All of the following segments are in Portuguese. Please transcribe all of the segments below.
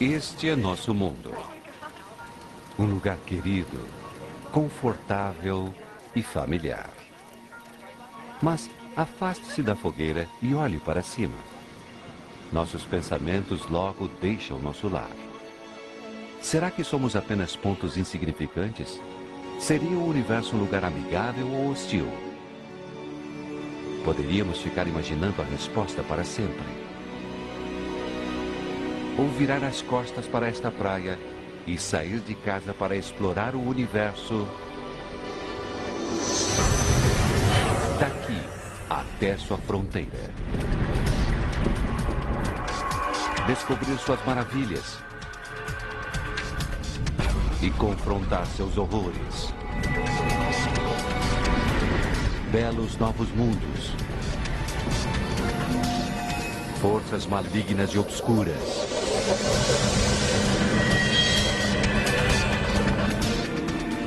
Este é nosso mundo. Um lugar querido, confortável e familiar. Mas afaste-se da fogueira e olhe para cima. Nossos pensamentos logo deixam nosso lar. Será que somos apenas pontos insignificantes? Seria o universo um lugar amigável ou hostil? Poderíamos ficar imaginando a resposta para sempre. Ou virar as costas para esta praia e sair de casa para explorar o universo daqui até sua fronteira. Descobrir suas maravilhas e confrontar seus horrores. Belos novos mundos. Forças malignas e obscuras.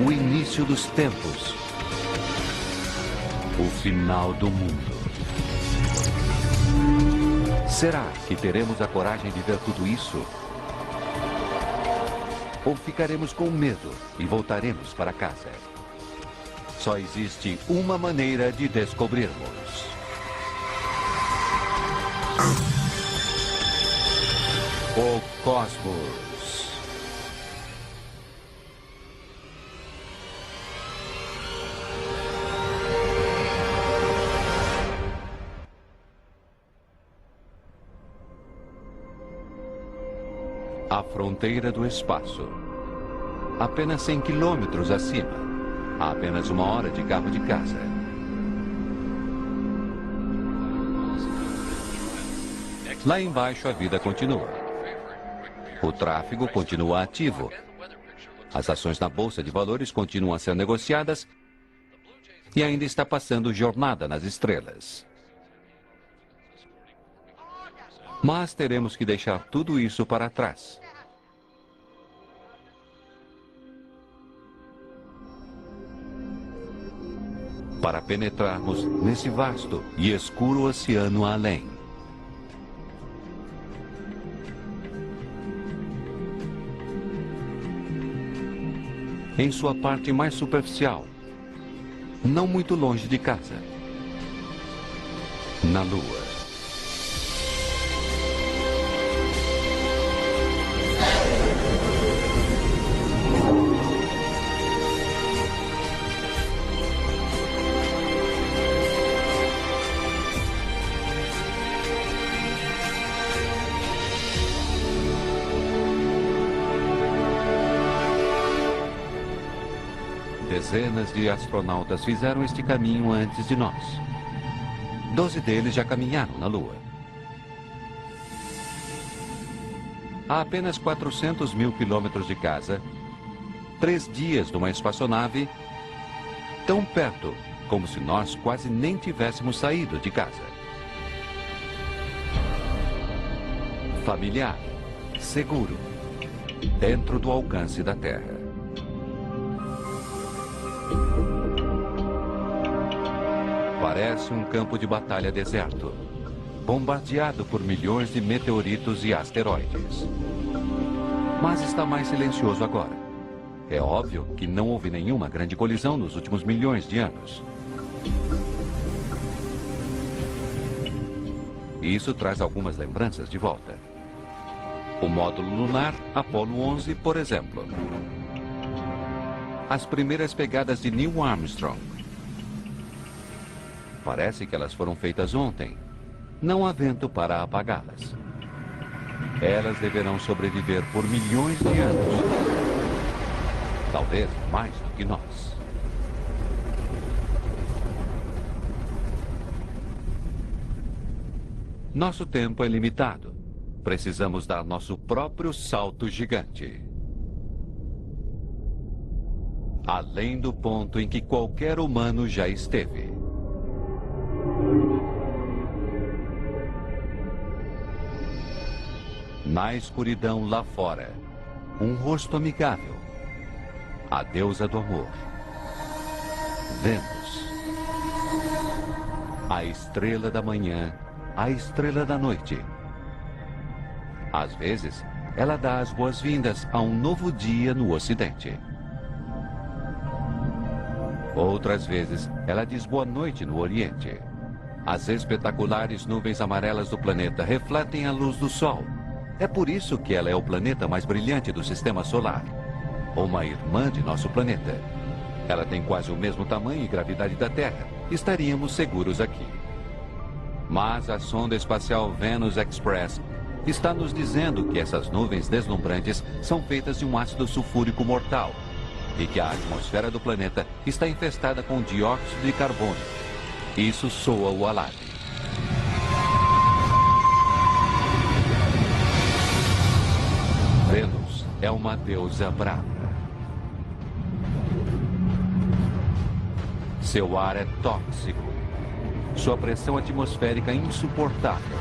O início dos tempos. O final do mundo. Será que teremos a coragem de ver tudo isso? Ou ficaremos com medo e voltaremos para casa? Só existe uma maneira de descobrirmos. O Cosmos. A fronteira do espaço. Apenas 100 quilômetros acima. A apenas uma hora de carro de casa. Lá embaixo a vida continua. O tráfego continua ativo. As ações na Bolsa de Valores continuam a ser negociadas e ainda está passando jornada nas estrelas. Mas teremos que deixar tudo isso para trás. Para penetrarmos nesse vasto e escuro oceano além. Em sua parte mais superficial, não muito longe de casa. Na Lua. Dezenas de astronautas fizeram este caminho antes de nós. Doze deles já caminharam na Lua. A apenas 400 mil quilômetros de casa, três dias numa espaçonave, tão perto como se nós quase nem tivéssemos saído de casa. Familiar, seguro, dentro do alcance da Terra. Parece um campo de batalha deserto, bombardeado por milhões de meteoritos e asteroides. Mas está mais silencioso agora. É óbvio que não houve nenhuma grande colisão nos últimos milhões de anos. Isso traz algumas lembranças de volta. O módulo lunar Apollo 11, por exemplo. As primeiras pegadas de Neil Armstrong. Parece que elas foram feitas ontem. Não há vento para apagá-las. Elas deverão sobreviver por milhões de anos. Talvez mais do que nós. Nosso tempo é limitado. Precisamos dar nosso próprio salto gigante. Além do ponto em que qualquer humano já esteve. Na escuridão lá fora, um rosto amigável. A deusa do amor. Vênus. A estrela da manhã, a estrela da noite. Às vezes, ela dá as boas-vindas a um novo dia no Ocidente. Outras vezes, ela diz boa noite no Oriente. As espetaculares nuvens amarelas do planeta refletem a luz do Sol. É por isso que ela é o planeta mais brilhante do sistema solar. Uma irmã de nosso planeta. Ela tem quase o mesmo tamanho e gravidade da Terra. Estaríamos seguros aqui. Mas a sonda espacial Venus Express está nos dizendo que essas nuvens deslumbrantes são feitas de um ácido sulfúrico mortal e que a atmosfera do planeta está infestada com dióxido de carbono. Isso soa o alarme. Vênus é uma deusa brava. Seu ar é tóxico. Sua pressão atmosférica é insuportável.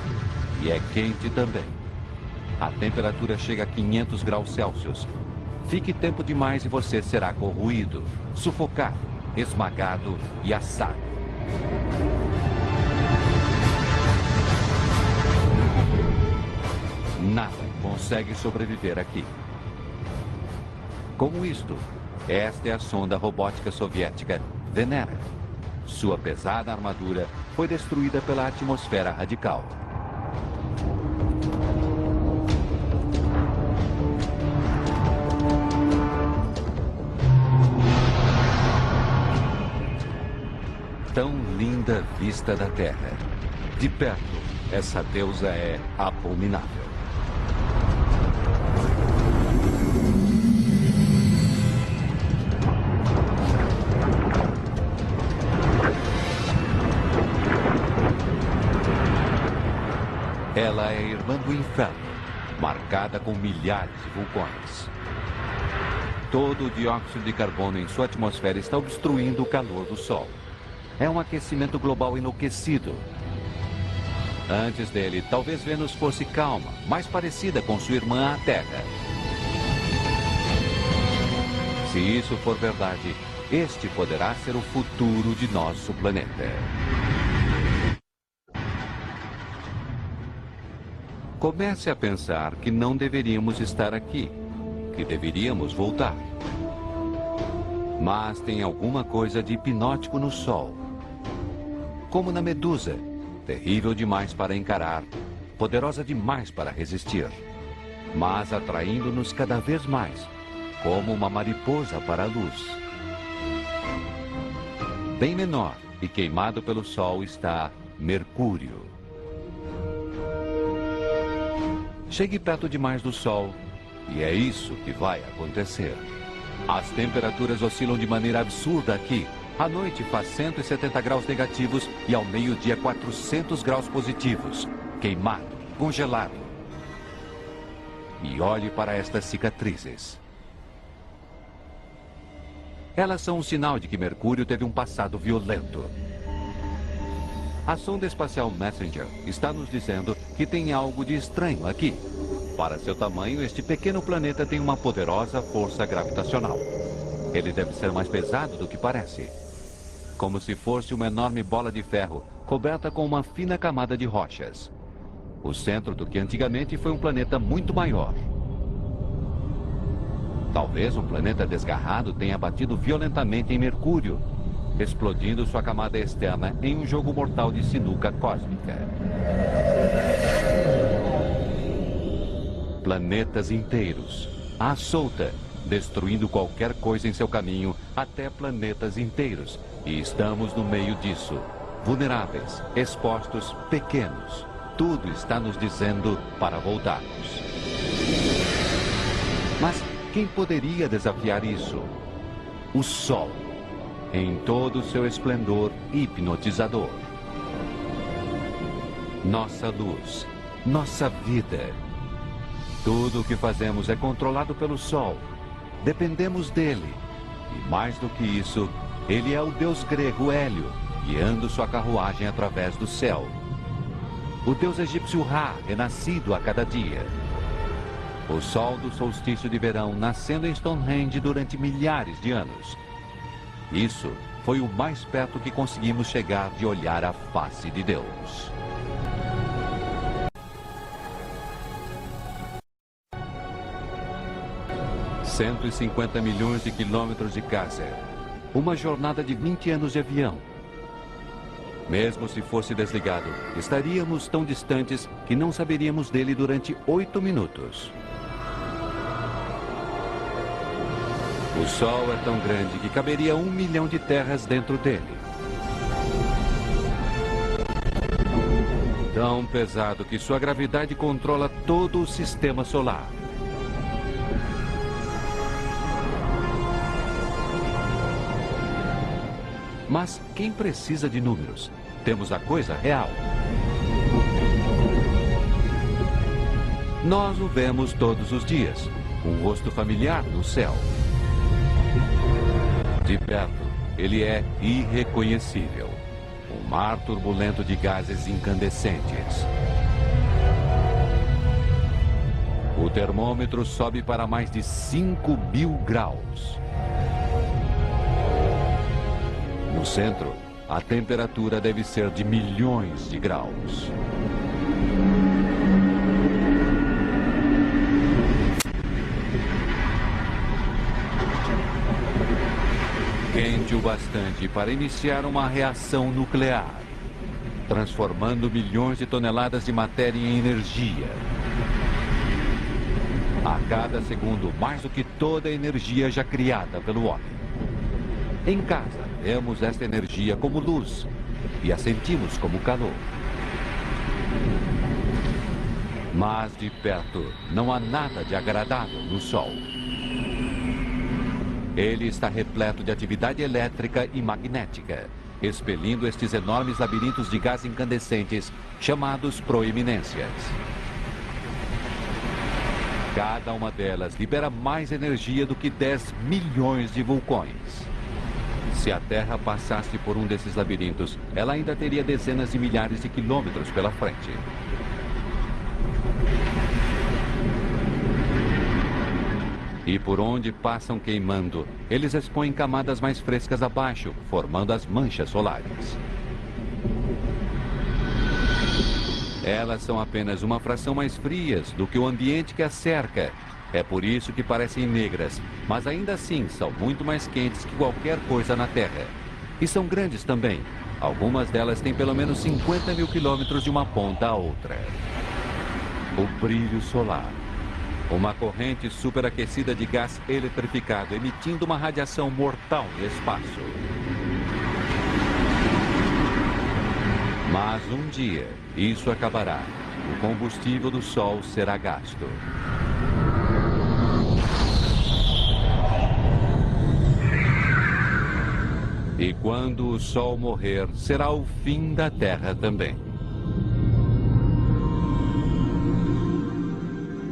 E é quente também. A temperatura chega a 500 graus Celsius. Fique tempo demais e você será corroído, sufocado, esmagado e assado. Nada consegue sobreviver aqui. Como isto, esta é a sonda robótica soviética Venera. Sua pesada armadura foi destruída pela atmosfera radical. Tão linda vista da Terra. De perto, essa deusa é abominável. Ela é irmã do inferno, marcada com milhares de vulcões. Todo o dióxido de carbono em sua atmosfera está obstruindo o calor do Sol. É um aquecimento global enlouquecido. Antes dele, talvez Vênus fosse calma, mais parecida com sua irmã, a Terra. Se isso for verdade, este poderá ser o futuro de nosso planeta. Comece a pensar que não deveríamos estar aqui, que deveríamos voltar. Mas tem alguma coisa de hipnótico no Sol. Como na Medusa, terrível demais para encarar, poderosa demais para resistir, mas atraindo-nos cada vez mais, como uma mariposa para a luz. Bem menor e queimado pelo Sol está Mercúrio. Chegue perto demais do Sol e é isso que vai acontecer. As temperaturas oscilam de maneira absurda aqui. À noite faz 170 graus negativos e ao meio-dia 400 graus positivos. Queimado, congelado. E olhe para estas cicatrizes. Elas são um sinal de que Mercúrio teve um passado violento. A sonda espacial Messenger está nos dizendo que tem algo de estranho aqui. Para seu tamanho, este pequeno planeta tem uma poderosa força gravitacional. Ele deve ser mais pesado do que parece. Como se fosse uma enorme bola de ferro coberta com uma fina camada de rochas. O centro do que antigamente foi um planeta muito maior. Talvez um planeta desgarrado tenha batido violentamente em Mercúrio explodindo sua camada externa em um jogo mortal de sinuca cósmica. Planetas inteiros, à solta, destruindo qualquer coisa em seu caminho, até planetas inteiros. E estamos no meio disso, vulneráveis, expostos, pequenos. Tudo está nos dizendo para voltarmos. Mas quem poderia desafiar isso? O Sol em todo o seu esplendor hipnotizador. Nossa luz, nossa vida. Tudo o que fazemos é controlado pelo Sol. Dependemos dele. E mais do que isso, ele é o deus grego Hélio, guiando sua carruagem através do céu. O deus egípcio Ra, renascido a cada dia. O sol do solstício de verão nascendo em Stonehenge durante milhares de anos isso foi o mais perto que conseguimos chegar de olhar a face de Deus. 150 milhões de quilômetros de casa. Uma jornada de 20 anos de avião. Mesmo se fosse desligado, estaríamos tão distantes que não saberíamos dele durante oito minutos. O Sol é tão grande que caberia um milhão de terras dentro dele. Tão pesado que sua gravidade controla todo o sistema solar. Mas quem precisa de números? Temos a coisa real. Nós o vemos todos os dias, um rosto familiar no céu. De perto, ele é irreconhecível. Um mar turbulento de gases incandescentes. O termômetro sobe para mais de 5 mil graus. No centro, a temperatura deve ser de milhões de graus. Quente o bastante para iniciar uma reação nuclear, transformando milhões de toneladas de matéria em energia. A cada segundo, mais do que toda a energia já criada pelo homem. Em casa, vemos esta energia como luz e a sentimos como calor. Mas de perto, não há nada de agradável no Sol. Ele está repleto de atividade elétrica e magnética, expelindo estes enormes labirintos de gás incandescentes chamados proeminências. Cada uma delas libera mais energia do que 10 milhões de vulcões. Se a Terra passasse por um desses labirintos, ela ainda teria dezenas de milhares de quilômetros pela frente. E por onde passam queimando, eles expõem camadas mais frescas abaixo, formando as manchas solares. Elas são apenas uma fração mais frias do que o ambiente que as cerca. É por isso que parecem negras, mas ainda assim são muito mais quentes que qualquer coisa na Terra. E são grandes também. Algumas delas têm pelo menos 50 mil quilômetros de uma ponta a outra. O brilho solar. Uma corrente superaquecida de gás eletrificado emitindo uma radiação mortal no espaço. Mas um dia, isso acabará. O combustível do Sol será gasto. E quando o Sol morrer, será o fim da Terra também.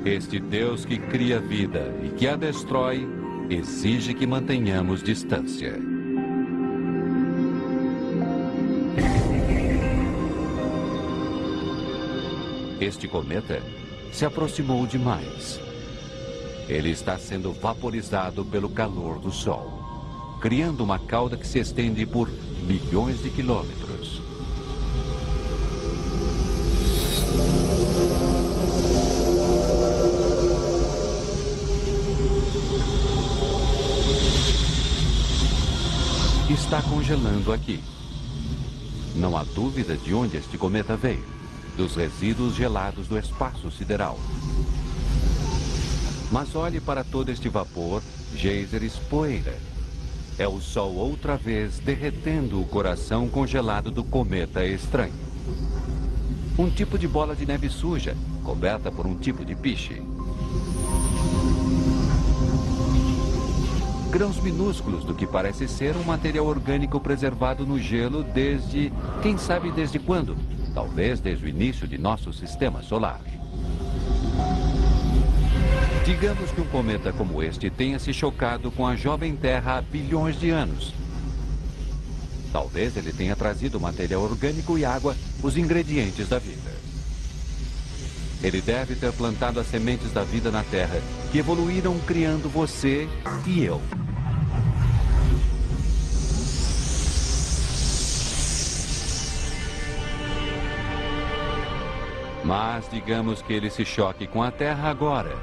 Este Deus que cria vida e que a destrói, exige que mantenhamos distância. Este cometa se aproximou demais. Ele está sendo vaporizado pelo calor do Sol, criando uma cauda que se estende por milhões de quilômetros. Está congelando aqui. Não há dúvida de onde este cometa veio. Dos resíduos gelados do espaço sideral. Mas olhe para todo este vapor, geysers, poeira. É o Sol outra vez derretendo o coração congelado do cometa estranho. Um tipo de bola de neve suja, coberta por um tipo de piche. Grãos minúsculos do que parece ser um material orgânico preservado no gelo desde, quem sabe desde quando? Talvez desde o início de nosso sistema solar. Digamos que um cometa como este tenha se chocado com a jovem Terra há bilhões de anos. Talvez ele tenha trazido material orgânico e água, os ingredientes da vida. Ele deve ter plantado as sementes da vida na Terra, que evoluíram criando você e eu. Mas digamos que ele se choque com a Terra agora.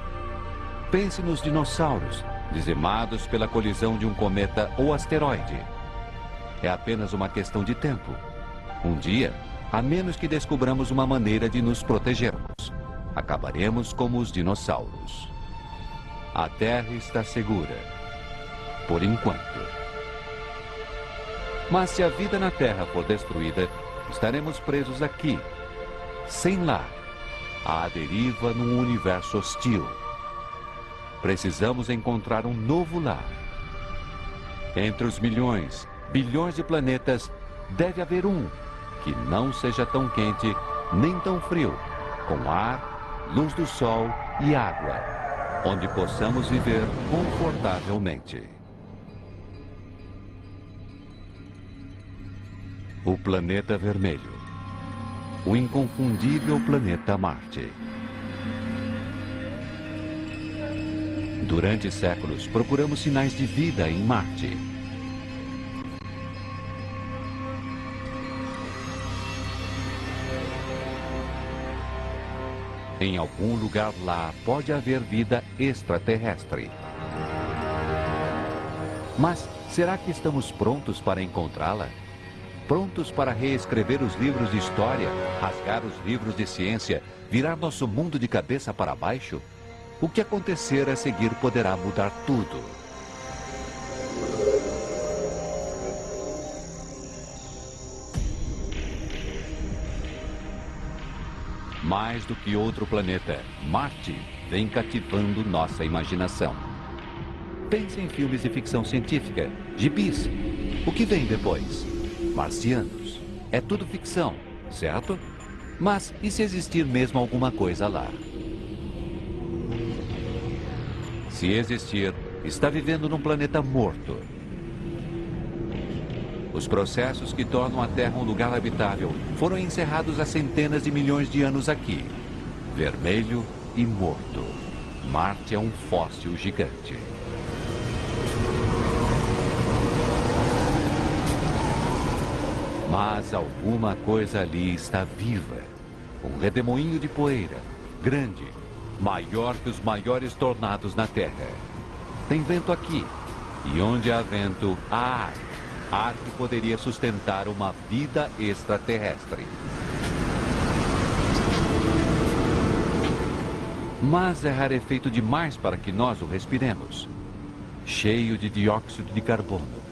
Pense nos dinossauros, dizimados pela colisão de um cometa ou asteroide. É apenas uma questão de tempo. Um dia, a menos que descobramos uma maneira de nos protegermos, acabaremos como os dinossauros. A Terra está segura. Por enquanto. Mas se a vida na Terra for destruída, estaremos presos aqui, sem lar, à deriva num universo hostil. Precisamos encontrar um novo lar. Entre os milhões, bilhões de planetas, deve haver um que não seja tão quente nem tão frio, com ar, luz do sol e água, onde possamos viver confortavelmente. O planeta vermelho. O inconfundível planeta Marte. Durante séculos, procuramos sinais de vida em Marte. Em algum lugar lá pode haver vida extraterrestre. Mas será que estamos prontos para encontrá-la? Prontos para reescrever os livros de história, rasgar os livros de ciência, virar nosso mundo de cabeça para baixo? O que acontecer a seguir poderá mudar tudo. Mais do que outro planeta, Marte vem cativando nossa imaginação. Pense em filmes de ficção científica, gibis. O que vem depois? Marcianos. É tudo ficção, certo? Mas e se existir mesmo alguma coisa lá? Se existir, está vivendo num planeta morto. Os processos que tornam a Terra um lugar habitável foram encerrados há centenas de milhões de anos aqui. Vermelho e morto. Marte é um fóssil gigante. Mas alguma coisa ali está viva. Um redemoinho de poeira, grande, maior que os maiores tornados na Terra. Tem vento aqui, e onde há vento, há ar ar que poderia sustentar uma vida extraterrestre. Mas é rarefeito demais para que nós o respiremos. Cheio de dióxido de carbono.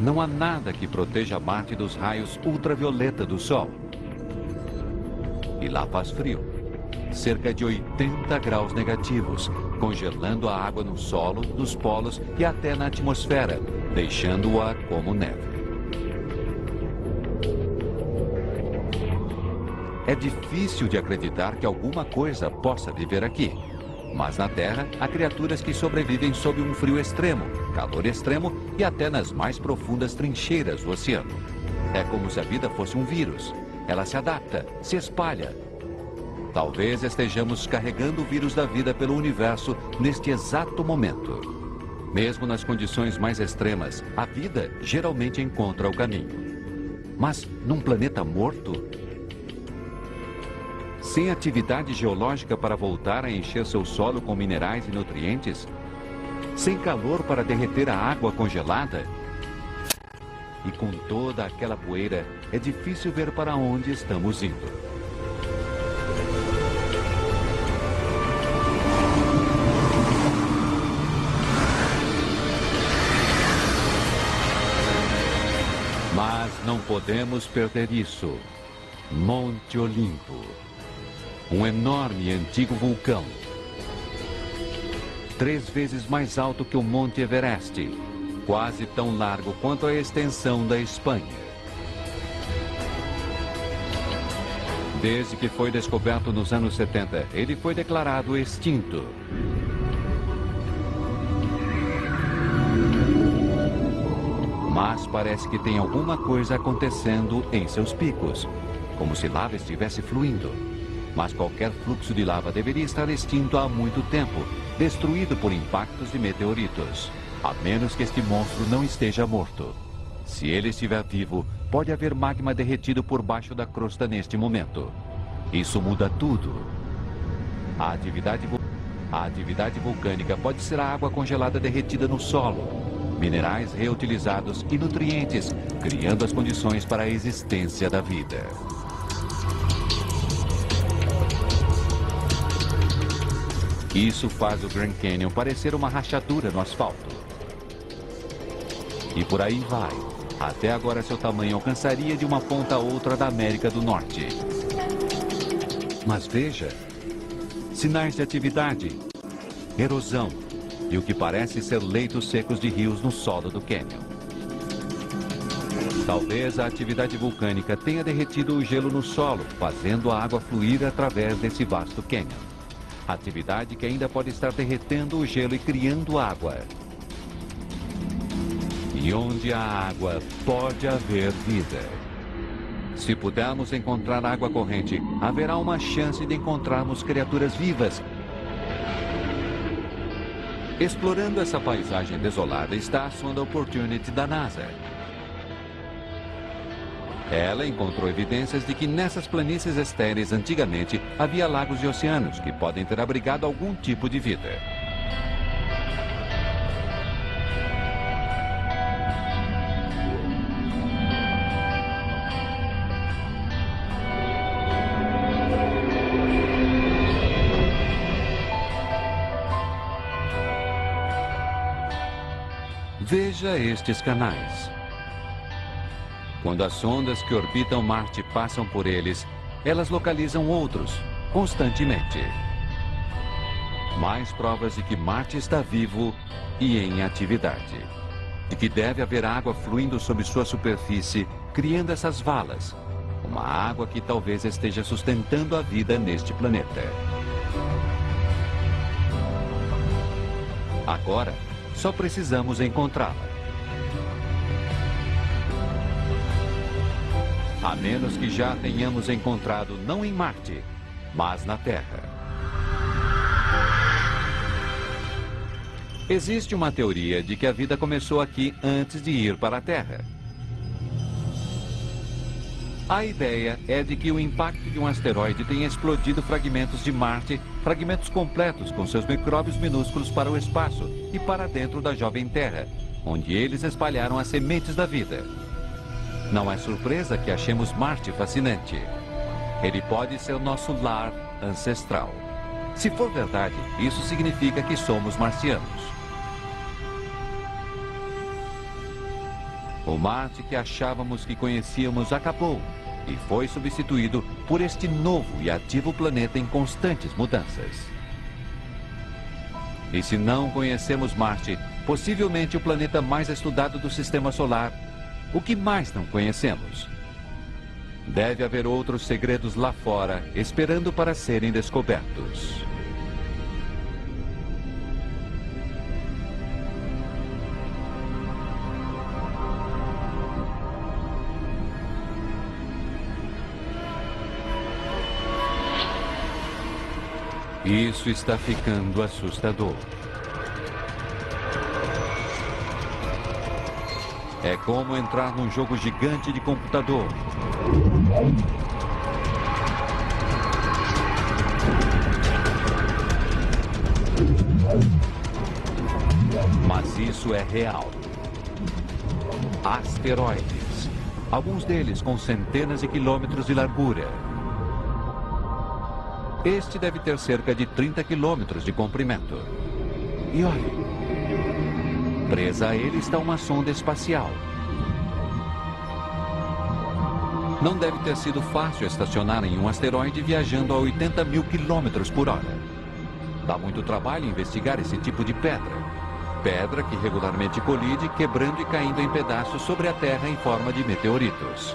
Não há nada que proteja Marte dos raios ultravioleta do Sol. E lá faz frio. Cerca de 80 graus negativos, congelando a água no solo, nos polos e até na atmosfera, deixando-a como neve. É difícil de acreditar que alguma coisa possa viver aqui. Mas na Terra, há criaturas que sobrevivem sob um frio extremo, calor extremo e até nas mais profundas trincheiras do oceano. É como se a vida fosse um vírus. Ela se adapta, se espalha. Talvez estejamos carregando o vírus da vida pelo universo neste exato momento. Mesmo nas condições mais extremas, a vida geralmente encontra o caminho. Mas num planeta morto, sem atividade geológica para voltar a encher seu solo com minerais e nutrientes, sem calor para derreter a água congelada, e com toda aquela poeira, é difícil ver para onde estamos indo. Podemos perder isso. Monte Olimpo. Um enorme e antigo vulcão. Três vezes mais alto que o Monte Everest. Quase tão largo quanto a extensão da Espanha. Desde que foi descoberto nos anos 70, ele foi declarado extinto. Mas parece que tem alguma coisa acontecendo em seus picos, como se lava estivesse fluindo. Mas qualquer fluxo de lava deveria estar extinto há muito tempo, destruído por impactos de meteoritos. A menos que este monstro não esteja morto. Se ele estiver vivo, pode haver magma derretido por baixo da crosta neste momento. Isso muda tudo. A atividade A atividade vulcânica pode ser a água congelada derretida no solo, minerais reutilizados e nutrientes, criando as condições para a existência da vida. Isso faz o Grand Canyon parecer uma rachadura no asfalto. E por aí vai. Até agora seu tamanho alcançaria de uma ponta a outra da América do Norte. Mas veja, sinais de atividade, erosão e o que parece ser leitos secos de rios no solo do cânion. Talvez a atividade vulcânica tenha derretido o gelo no solo, fazendo a água fluir através desse vasto cânion. Atividade que ainda pode estar derretendo o gelo e criando água. E onde há água, pode haver vida. Se pudermos encontrar água corrente, haverá uma chance de encontrarmos criaturas vivas. Explorando essa paisagem desolada está a sonda Opportunity da NASA. Ela encontrou evidências de que nessas planícies estéreis antigamente havia lagos e oceanos que podem ter abrigado algum tipo de vida. Veja estes canais. Quando as sondas que orbitam Marte passam por eles, elas localizam outros, constantemente. Mais provas de que Marte está vivo e em atividade. De que deve haver água fluindo sobre sua superfície, criando essas valas. Uma água que talvez esteja sustentando a vida neste planeta. Agora, só precisamos encontrá-la. A menos que já tenhamos encontrado não em Marte, mas na Terra. Existe uma teoria de que a vida começou aqui antes de ir para a Terra. A ideia é de que o impacto de um asteroide tenha explodido fragmentos de Marte, fragmentos completos com seus micróbios minúsculos para o espaço e para dentro da jovem Terra, onde eles espalharam as sementes da vida. Não é surpresa que achemos Marte fascinante. Ele pode ser nosso lar ancestral. Se for verdade, isso significa que somos marcianos. O Marte que achávamos que conhecíamos acabou e foi substituído por este novo e ativo planeta em constantes mudanças. E se não conhecemos Marte, possivelmente o planeta mais estudado do sistema solar o que mais não conhecemos? Deve haver outros segredos lá fora, esperando para serem descobertos. Isso está ficando assustador. É como entrar num jogo gigante de computador. Mas isso é real. Asteroides. Alguns deles com centenas de quilômetros de largura. Este deve ter cerca de 30 quilômetros de comprimento. E olhe, Presa a ele está uma sonda espacial. Não deve ter sido fácil estacionar em um asteroide viajando a 80 mil quilômetros por hora. Dá muito trabalho investigar esse tipo de pedra. Pedra que regularmente colide, quebrando e caindo em pedaços sobre a Terra em forma de meteoritos.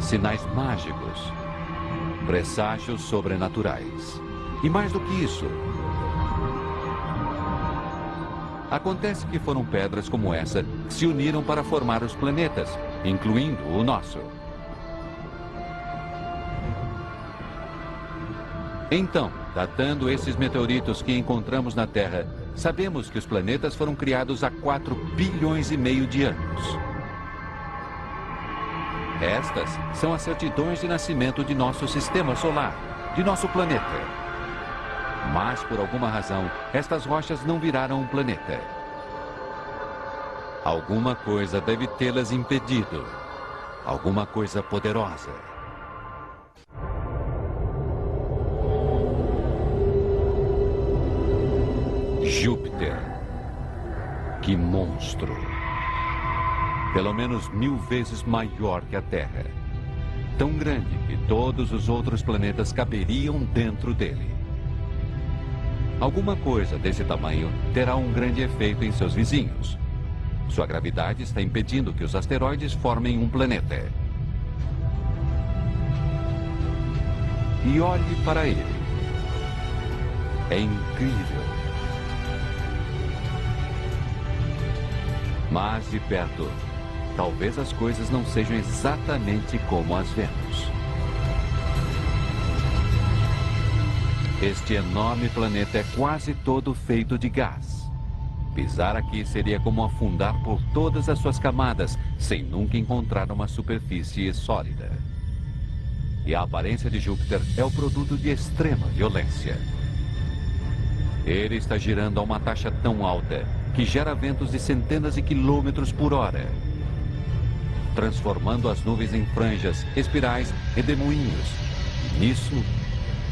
Sinais mágicos. Presságios sobrenaturais. E mais do que isso, Acontece que foram pedras como essa que se uniram para formar os planetas, incluindo o nosso. Então, datando esses meteoritos que encontramos na Terra, sabemos que os planetas foram criados há 4 bilhões e meio de anos. Estas são as certidões de nascimento de nosso sistema solar, de nosso planeta. Mas, por alguma razão, estas rochas não viraram um planeta. Alguma coisa deve tê-las impedido. Alguma coisa poderosa. Júpiter. Que monstro! Pelo menos mil vezes maior que a Terra. Tão grande que todos os outros planetas caberiam dentro dele. Alguma coisa desse tamanho terá um grande efeito em seus vizinhos. Sua gravidade está impedindo que os asteroides formem um planeta. E olhe para ele. É incrível. Mas de perto, talvez as coisas não sejam exatamente como as vemos. Este enorme planeta é quase todo feito de gás. Pisar aqui seria como afundar por todas as suas camadas, sem nunca encontrar uma superfície sólida. E a aparência de Júpiter é o produto de extrema violência. Ele está girando a uma taxa tão alta que gera ventos de centenas de quilômetros por hora, transformando as nuvens em franjas, espirais e demoinhos. E nisso,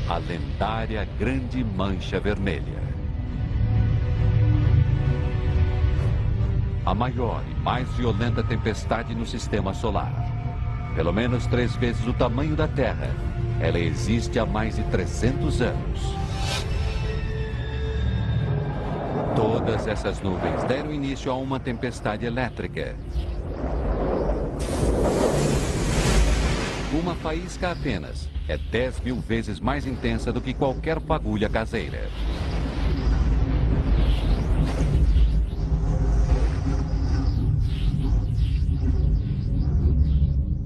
a lendária Grande Mancha Vermelha. A maior e mais violenta tempestade no sistema solar. Pelo menos três vezes o tamanho da Terra. Ela existe há mais de 300 anos. Todas essas nuvens deram início a uma tempestade elétrica. Uma faísca apenas é 10 mil vezes mais intensa do que qualquer fagulha caseira.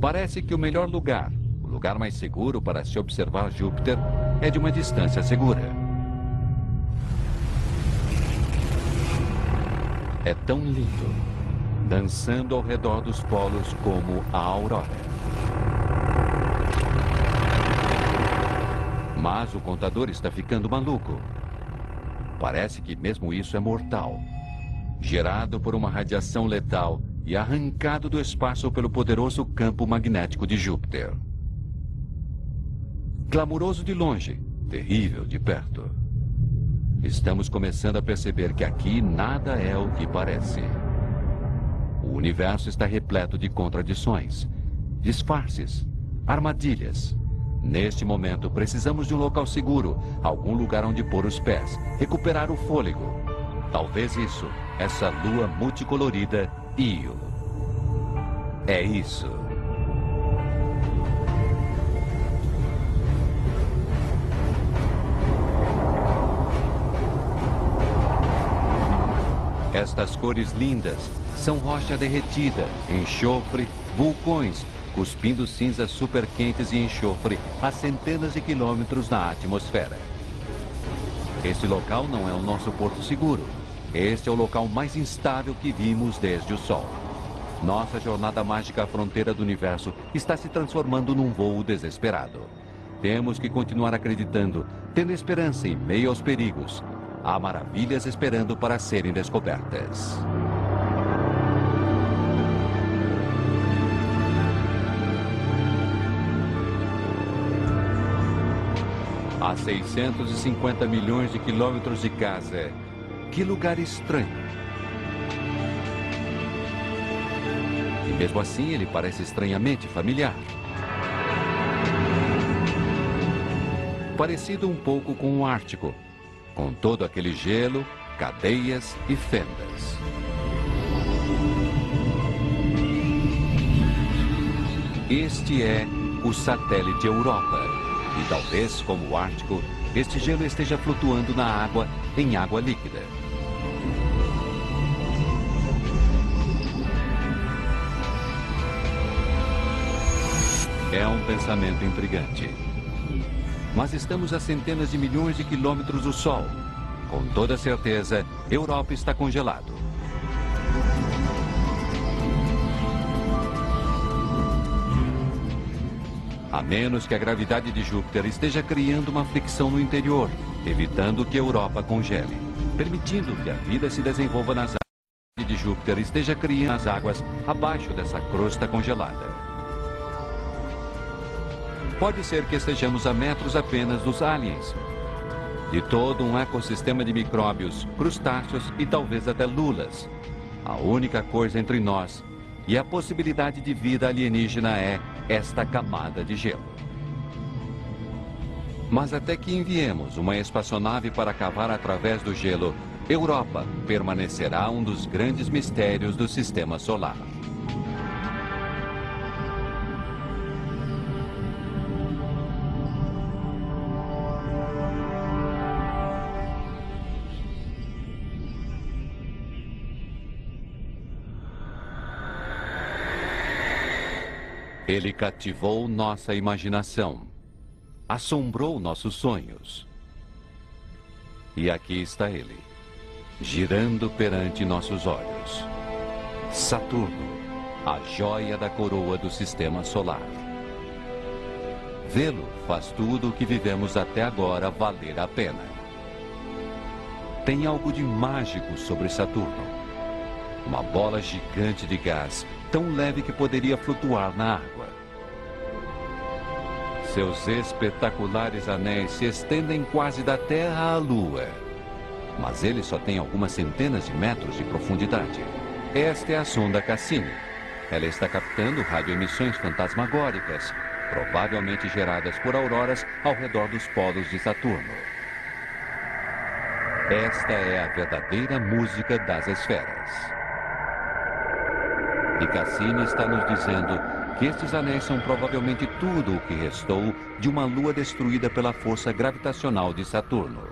Parece que o melhor lugar, o lugar mais seguro para se observar Júpiter, é de uma distância segura. É tão lindo, dançando ao redor dos polos como a aurora. Mas o contador está ficando maluco. Parece que mesmo isso é mortal. Gerado por uma radiação letal e arrancado do espaço pelo poderoso campo magnético de Júpiter. Glamuroso de longe, terrível de perto. Estamos começando a perceber que aqui nada é o que parece. O universo está repleto de contradições, disfarces, armadilhas, Neste momento, precisamos de um local seguro, algum lugar onde pôr os pés, recuperar o fôlego. Talvez isso, essa lua multicolorida, Io. É isso. Estas cores lindas são rocha derretida, enxofre, vulcões, cuspindo cinzas super quentes e enxofre a centenas de quilômetros na atmosfera. Este local não é o nosso porto seguro. Este é o local mais instável que vimos desde o Sol. Nossa jornada mágica à fronteira do universo está se transformando num voo desesperado. Temos que continuar acreditando, tendo esperança em meio aos perigos. Há maravilhas esperando para serem descobertas. A 650 milhões de quilômetros de casa. Que lugar estranho. E mesmo assim ele parece estranhamente familiar. Parecido um pouco com o Ártico, com todo aquele gelo, cadeias e fendas. Este é o satélite Europa. E talvez, como o Ártico, este gelo esteja flutuando na água em água líquida. É um pensamento intrigante. Mas estamos a centenas de milhões de quilômetros do Sol. Com toda certeza, Europa está congelado. A menos que a gravidade de Júpiter esteja criando uma fricção no interior, evitando que a Europa congele, permitindo que a vida se desenvolva nas águas de Júpiter esteja criando as águas abaixo dessa crosta congelada. Pode ser que estejamos a metros apenas dos aliens, de todo um ecossistema de micróbios, crustáceos e talvez até lulas. A única coisa entre nós e a possibilidade de vida alienígena é esta camada de gelo. Mas até que enviemos uma espaçonave para cavar através do gelo, Europa permanecerá um dos grandes mistérios do sistema solar. Ele cativou nossa imaginação, assombrou nossos sonhos. E aqui está ele, girando perante nossos olhos. Saturno, a joia da coroa do sistema solar. Vê-lo faz tudo o que vivemos até agora valer a pena. Tem algo de mágico sobre Saturno. Uma bola gigante de gás, tão leve que poderia flutuar na água. Seus espetaculares anéis se estendem quase da Terra à Lua. Mas ele só tem algumas centenas de metros de profundidade. Esta é a sonda Cassini. Ela está captando radioemissões fantasmagóricas, provavelmente geradas por auroras ao redor dos polos de Saturno. Esta é a verdadeira música das esferas. E Cassini está nos dizendo que estes anéis são provavelmente tudo o que restou de uma lua destruída pela força gravitacional de Saturno.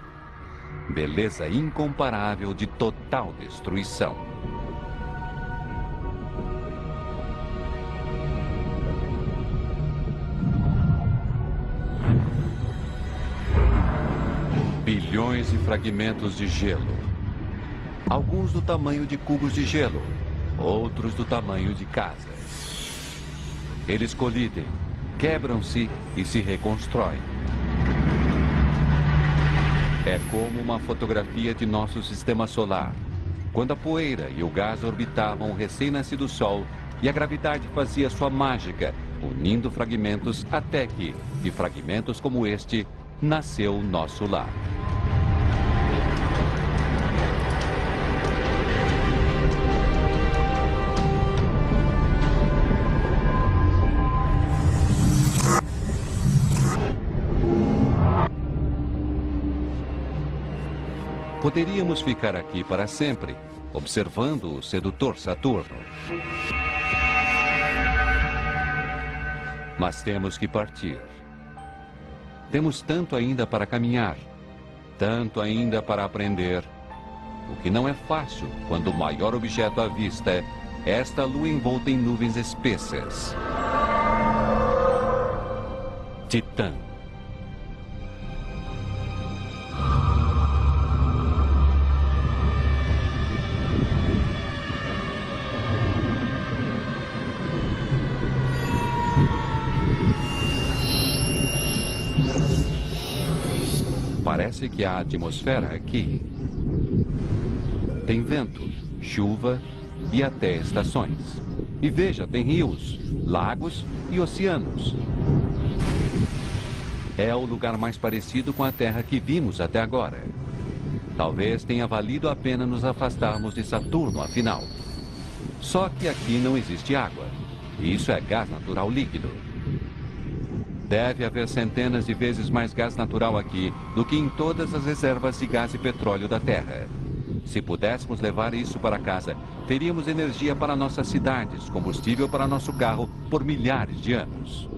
Beleza incomparável de total destruição. Bilhões de fragmentos de gelo. Alguns do tamanho de cubos de gelo, outros do tamanho de casas. Eles colidem, quebram-se e se reconstroem. É como uma fotografia de nosso sistema solar, quando a poeira e o gás orbitavam o recém-nascido Sol e a gravidade fazia sua mágica, unindo fragmentos até que, de fragmentos como este, nasceu nosso lar. Poderíamos ficar aqui para sempre, observando o sedutor Saturno. Mas temos que partir. Temos tanto ainda para caminhar, tanto ainda para aprender. O que não é fácil quando o maior objeto à vista é esta lua envolta em nuvens espessas. Titã. Parece que a atmosfera aqui tem vento, chuva e até estações. E veja, tem rios, lagos e oceanos. É o lugar mais parecido com a Terra que vimos até agora. Talvez tenha valido a pena nos afastarmos de Saturno, afinal. Só que aqui não existe água. Isso é gás natural líquido. Deve haver centenas de vezes mais gás natural aqui do que em todas as reservas de gás e petróleo da Terra. Se pudéssemos levar isso para casa, teríamos energia para nossas cidades, combustível para nosso carro por milhares de anos.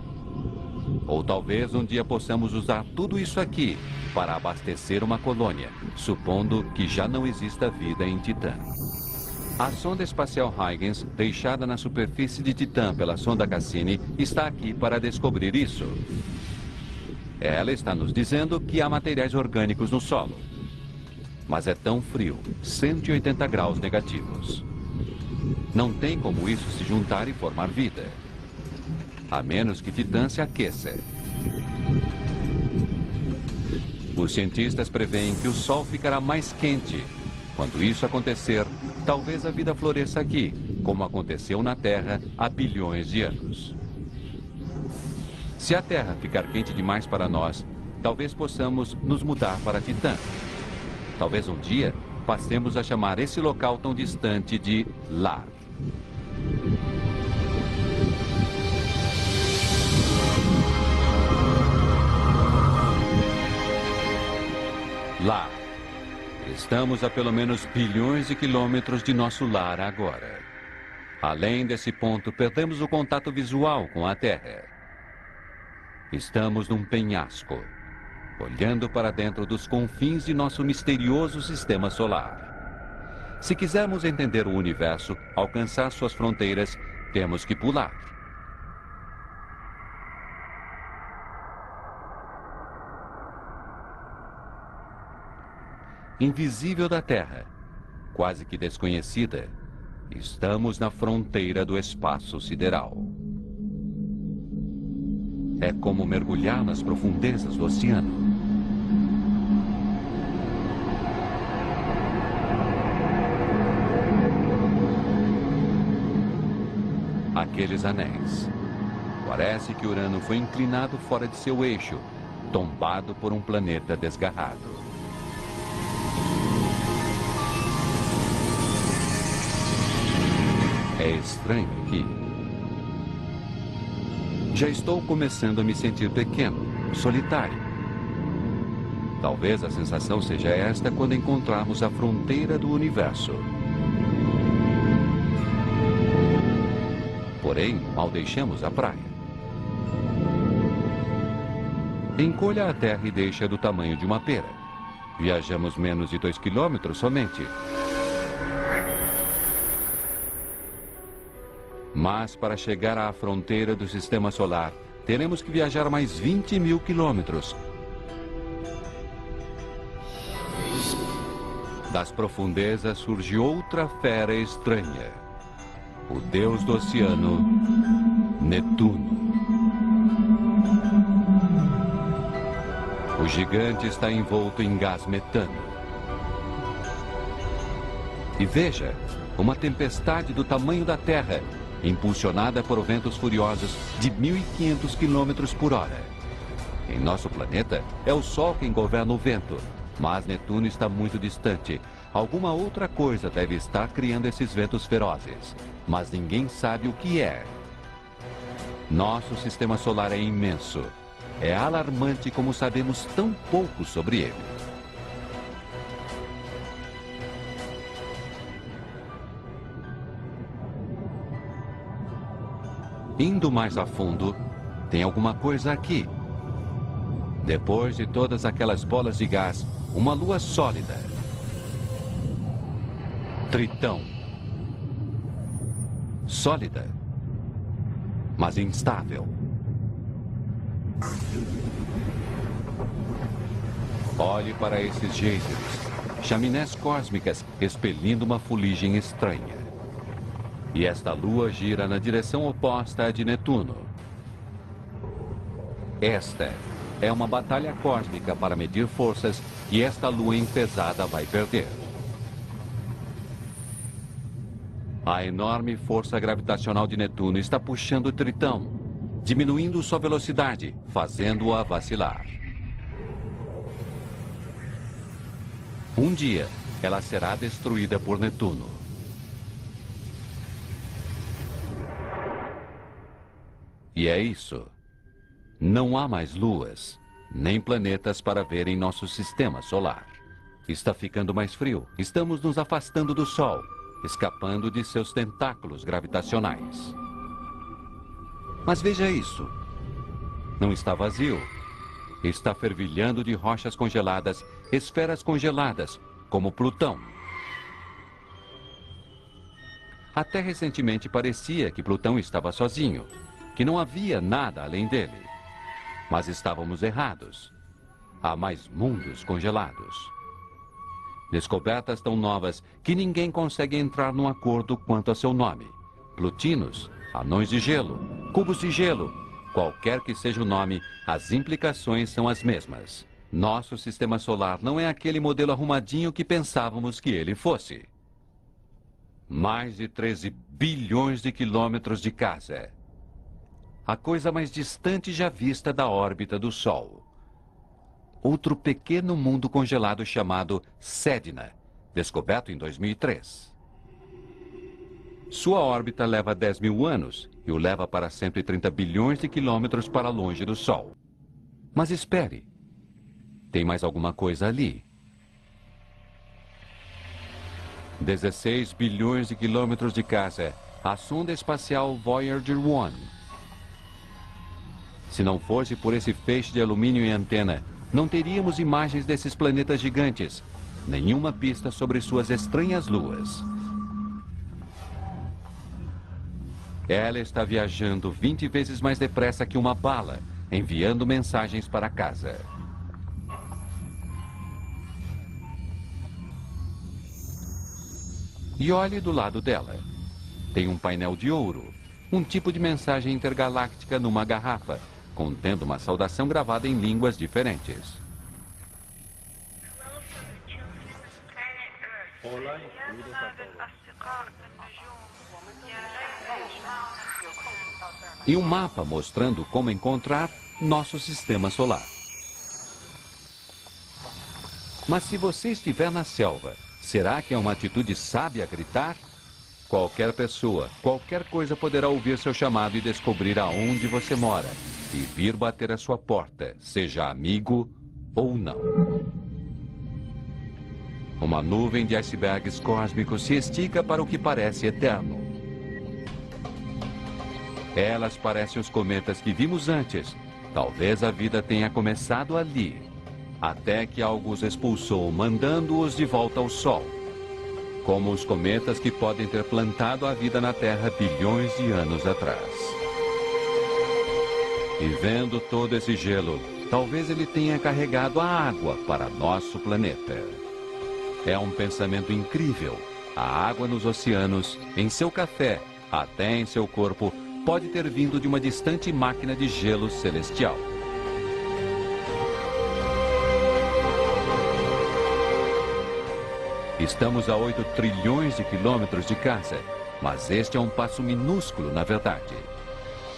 Ou talvez um dia possamos usar tudo isso aqui para abastecer uma colônia, supondo que já não exista vida em Titã. A sonda espacial Huygens, deixada na superfície de Titã pela sonda Cassini, está aqui para descobrir isso. Ela está nos dizendo que há materiais orgânicos no solo. Mas é tão frio, 180 graus negativos. Não tem como isso se juntar e formar vida. A menos que Titã se aqueça. Os cientistas preveem que o Sol ficará mais quente. Quando isso acontecer, talvez a vida floresça aqui, como aconteceu na Terra há bilhões de anos. Se a Terra ficar quente demais para nós, talvez possamos nos mudar para Titã. Talvez um dia passemos a chamar esse local tão distante de lar. Lar. Estamos a pelo menos bilhões de quilômetros de nosso lar agora. Além desse ponto, perdemos o contato visual com a Terra. Estamos num penhasco olhando para dentro dos confins de nosso misterioso sistema solar. Se quisermos entender o universo, alcançar suas fronteiras, temos que pular. Invisível da Terra, quase que desconhecida, estamos na fronteira do espaço sideral. É como mergulhar nas profundezas do oceano. aqueles anéis. Parece que Urano foi inclinado fora de seu eixo, tombado por um planeta desgarrado. É estranho aqui. Já estou começando a me sentir pequeno, solitário. Talvez a sensação seja esta quando encontrarmos a fronteira do universo. Porém, mal deixamos a praia. Encolha a terra e deixa do tamanho de uma pera. Viajamos menos de dois quilômetros somente. Mas para chegar à fronteira do sistema solar, teremos que viajar mais 20 mil quilômetros. Das profundezas surge outra fera estranha o deus do oceano, Netuno. O gigante está envolto em gás metano. E veja, uma tempestade do tamanho da Terra, impulsionada por ventos furiosos de 1.500 km por hora. Em nosso planeta, é o Sol quem governa o vento, mas Netuno está muito distante. Alguma outra coisa deve estar criando esses ventos ferozes mas ninguém sabe o que é. Nosso sistema solar é imenso. É alarmante como sabemos tão pouco sobre ele. Indo mais a fundo, tem alguma coisa aqui. Depois de todas aquelas bolas de gás, uma lua sólida. Tritão sólida, mas instável. Olhe para esses geysers, chaminés cósmicas expelindo uma fuligem estranha. E esta lua gira na direção oposta à de Netuno. Esta é uma batalha cósmica para medir forças que esta lua enfesada vai perder. A enorme força gravitacional de Netuno está puxando Tritão, diminuindo sua velocidade, fazendo-a vacilar. Um dia, ela será destruída por Netuno. E é isso. Não há mais luas, nem planetas para ver em nosso sistema solar. Está ficando mais frio. Estamos nos afastando do Sol escapando de seus tentáculos gravitacionais. Mas veja isso. Não está vazio. Está fervilhando de rochas congeladas, esferas congeladas, como Plutão. Até recentemente parecia que Plutão estava sozinho, que não havia nada além dele. Mas estávamos errados. Há mais mundos congelados. Descobertas tão novas que ninguém consegue entrar num acordo quanto a seu nome. Plutinos, anões de gelo, cubos de gelo. Qualquer que seja o nome, as implicações são as mesmas. Nosso sistema solar não é aquele modelo arrumadinho que pensávamos que ele fosse. Mais de 13 bilhões de quilômetros de casa. A coisa mais distante já vista da órbita do Sol. Outro pequeno mundo congelado chamado Sedna, descoberto em 2003. Sua órbita leva 10 mil anos e o leva para 130 bilhões de quilômetros para longe do Sol. Mas espere, tem mais alguma coisa ali. 16 bilhões de quilômetros de casa, a sonda espacial Voyager 1. Se não fosse por esse feixe de alumínio e antena, não teríamos imagens desses planetas gigantes, nenhuma pista sobre suas estranhas luas. Ela está viajando 20 vezes mais depressa que uma bala, enviando mensagens para casa. E olhe do lado dela. Tem um painel de ouro, um tipo de mensagem intergaláctica numa garrafa, contendo uma saudação gravada em línguas diferentes. E um mapa mostrando como encontrar nosso sistema solar. Mas se você estiver na selva Será que é uma atitude sábia gritar? Qualquer pessoa, qualquer coisa poderá ouvir seu chamado e descobrir aonde você mora e vir bater a sua porta, seja amigo ou não. Uma nuvem de icebergs cósmicos se estica para o que parece eterno. Elas parecem os cometas que vimos antes. Talvez a vida tenha começado ali até que algo os expulsou, mandando-os de volta ao Sol. Como os cometas que podem ter plantado a vida na Terra bilhões de anos atrás. E vendo todo esse gelo, talvez ele tenha carregado a água para nosso planeta. É um pensamento incrível. A água nos oceanos, em seu café, até em seu corpo, pode ter vindo de uma distante máquina de gelo celestial. Estamos a 8 trilhões de quilômetros de casa, mas este é um passo minúsculo, na verdade.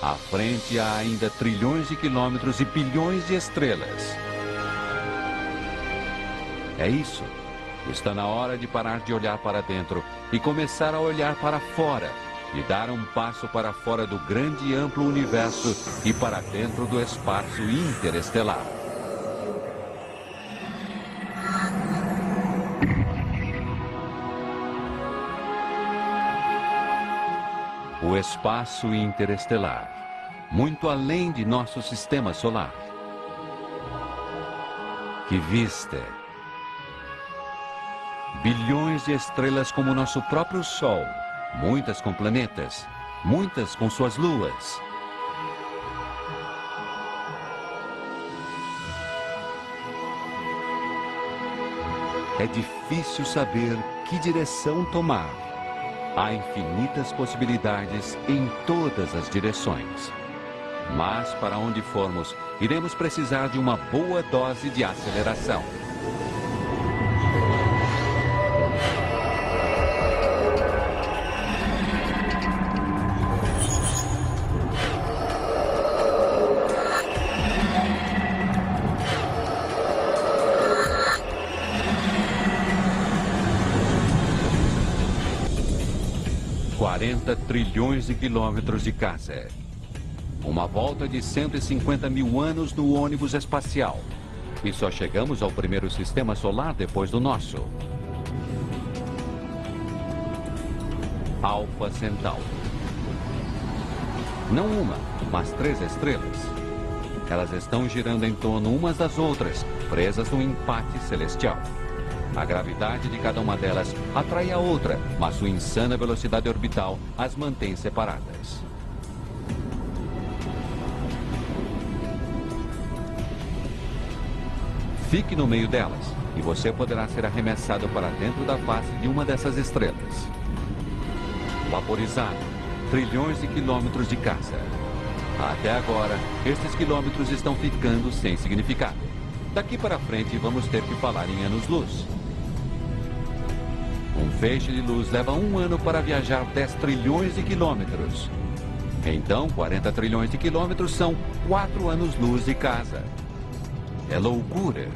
À frente há ainda trilhões de quilômetros e bilhões de estrelas. É isso. Está na hora de parar de olhar para dentro e começar a olhar para fora e dar um passo para fora do grande e amplo universo e para dentro do espaço interestelar. O espaço interestelar, muito além de nosso sistema solar. Que vista! Bilhões de estrelas como nosso próprio Sol, muitas com planetas, muitas com suas luas. É difícil saber que direção tomar. Há infinitas possibilidades em todas as direções. Mas para onde formos, iremos precisar de uma boa dose de aceleração. 40 trilhões de quilômetros de casa. Uma volta de 150 mil anos no ônibus espacial. E só chegamos ao primeiro sistema solar depois do nosso. Alpha Centauri. Não uma, mas três estrelas. Elas estão girando em torno umas das outras, presas no empate celestial. A gravidade de cada uma delas atrai a outra, mas sua insana velocidade orbital as mantém separadas. Fique no meio delas e você poderá ser arremessado para dentro da face de uma dessas estrelas. Vaporizado, trilhões de quilômetros de casa. Até agora, estes quilômetros estão ficando sem significado. Daqui para frente vamos ter que falar em anos-luz. Um feixe de luz leva um ano para viajar 10 trilhões de quilômetros. Então, 40 trilhões de quilômetros são 4 anos-luz de casa. É loucura.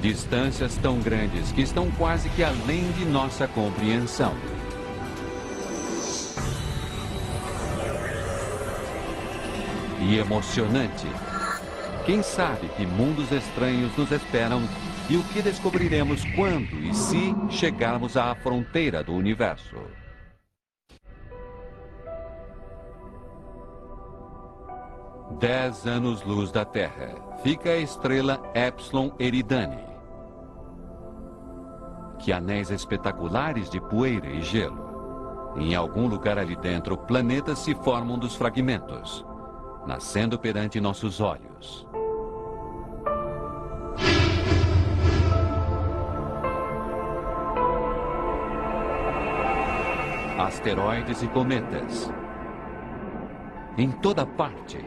Distâncias tão grandes que estão quase que além de nossa compreensão. E emocionante. Quem sabe que mundos estranhos nos esperam e o que descobriremos quando e se chegarmos à fronteira do universo. Dez anos-luz da Terra. Fica a estrela Epsilon Eridani. Que anéis espetaculares de poeira e gelo. Em algum lugar ali dentro, planetas se formam dos fragmentos, nascendo perante nossos olhos. Asteroides e cometas. Em toda parte.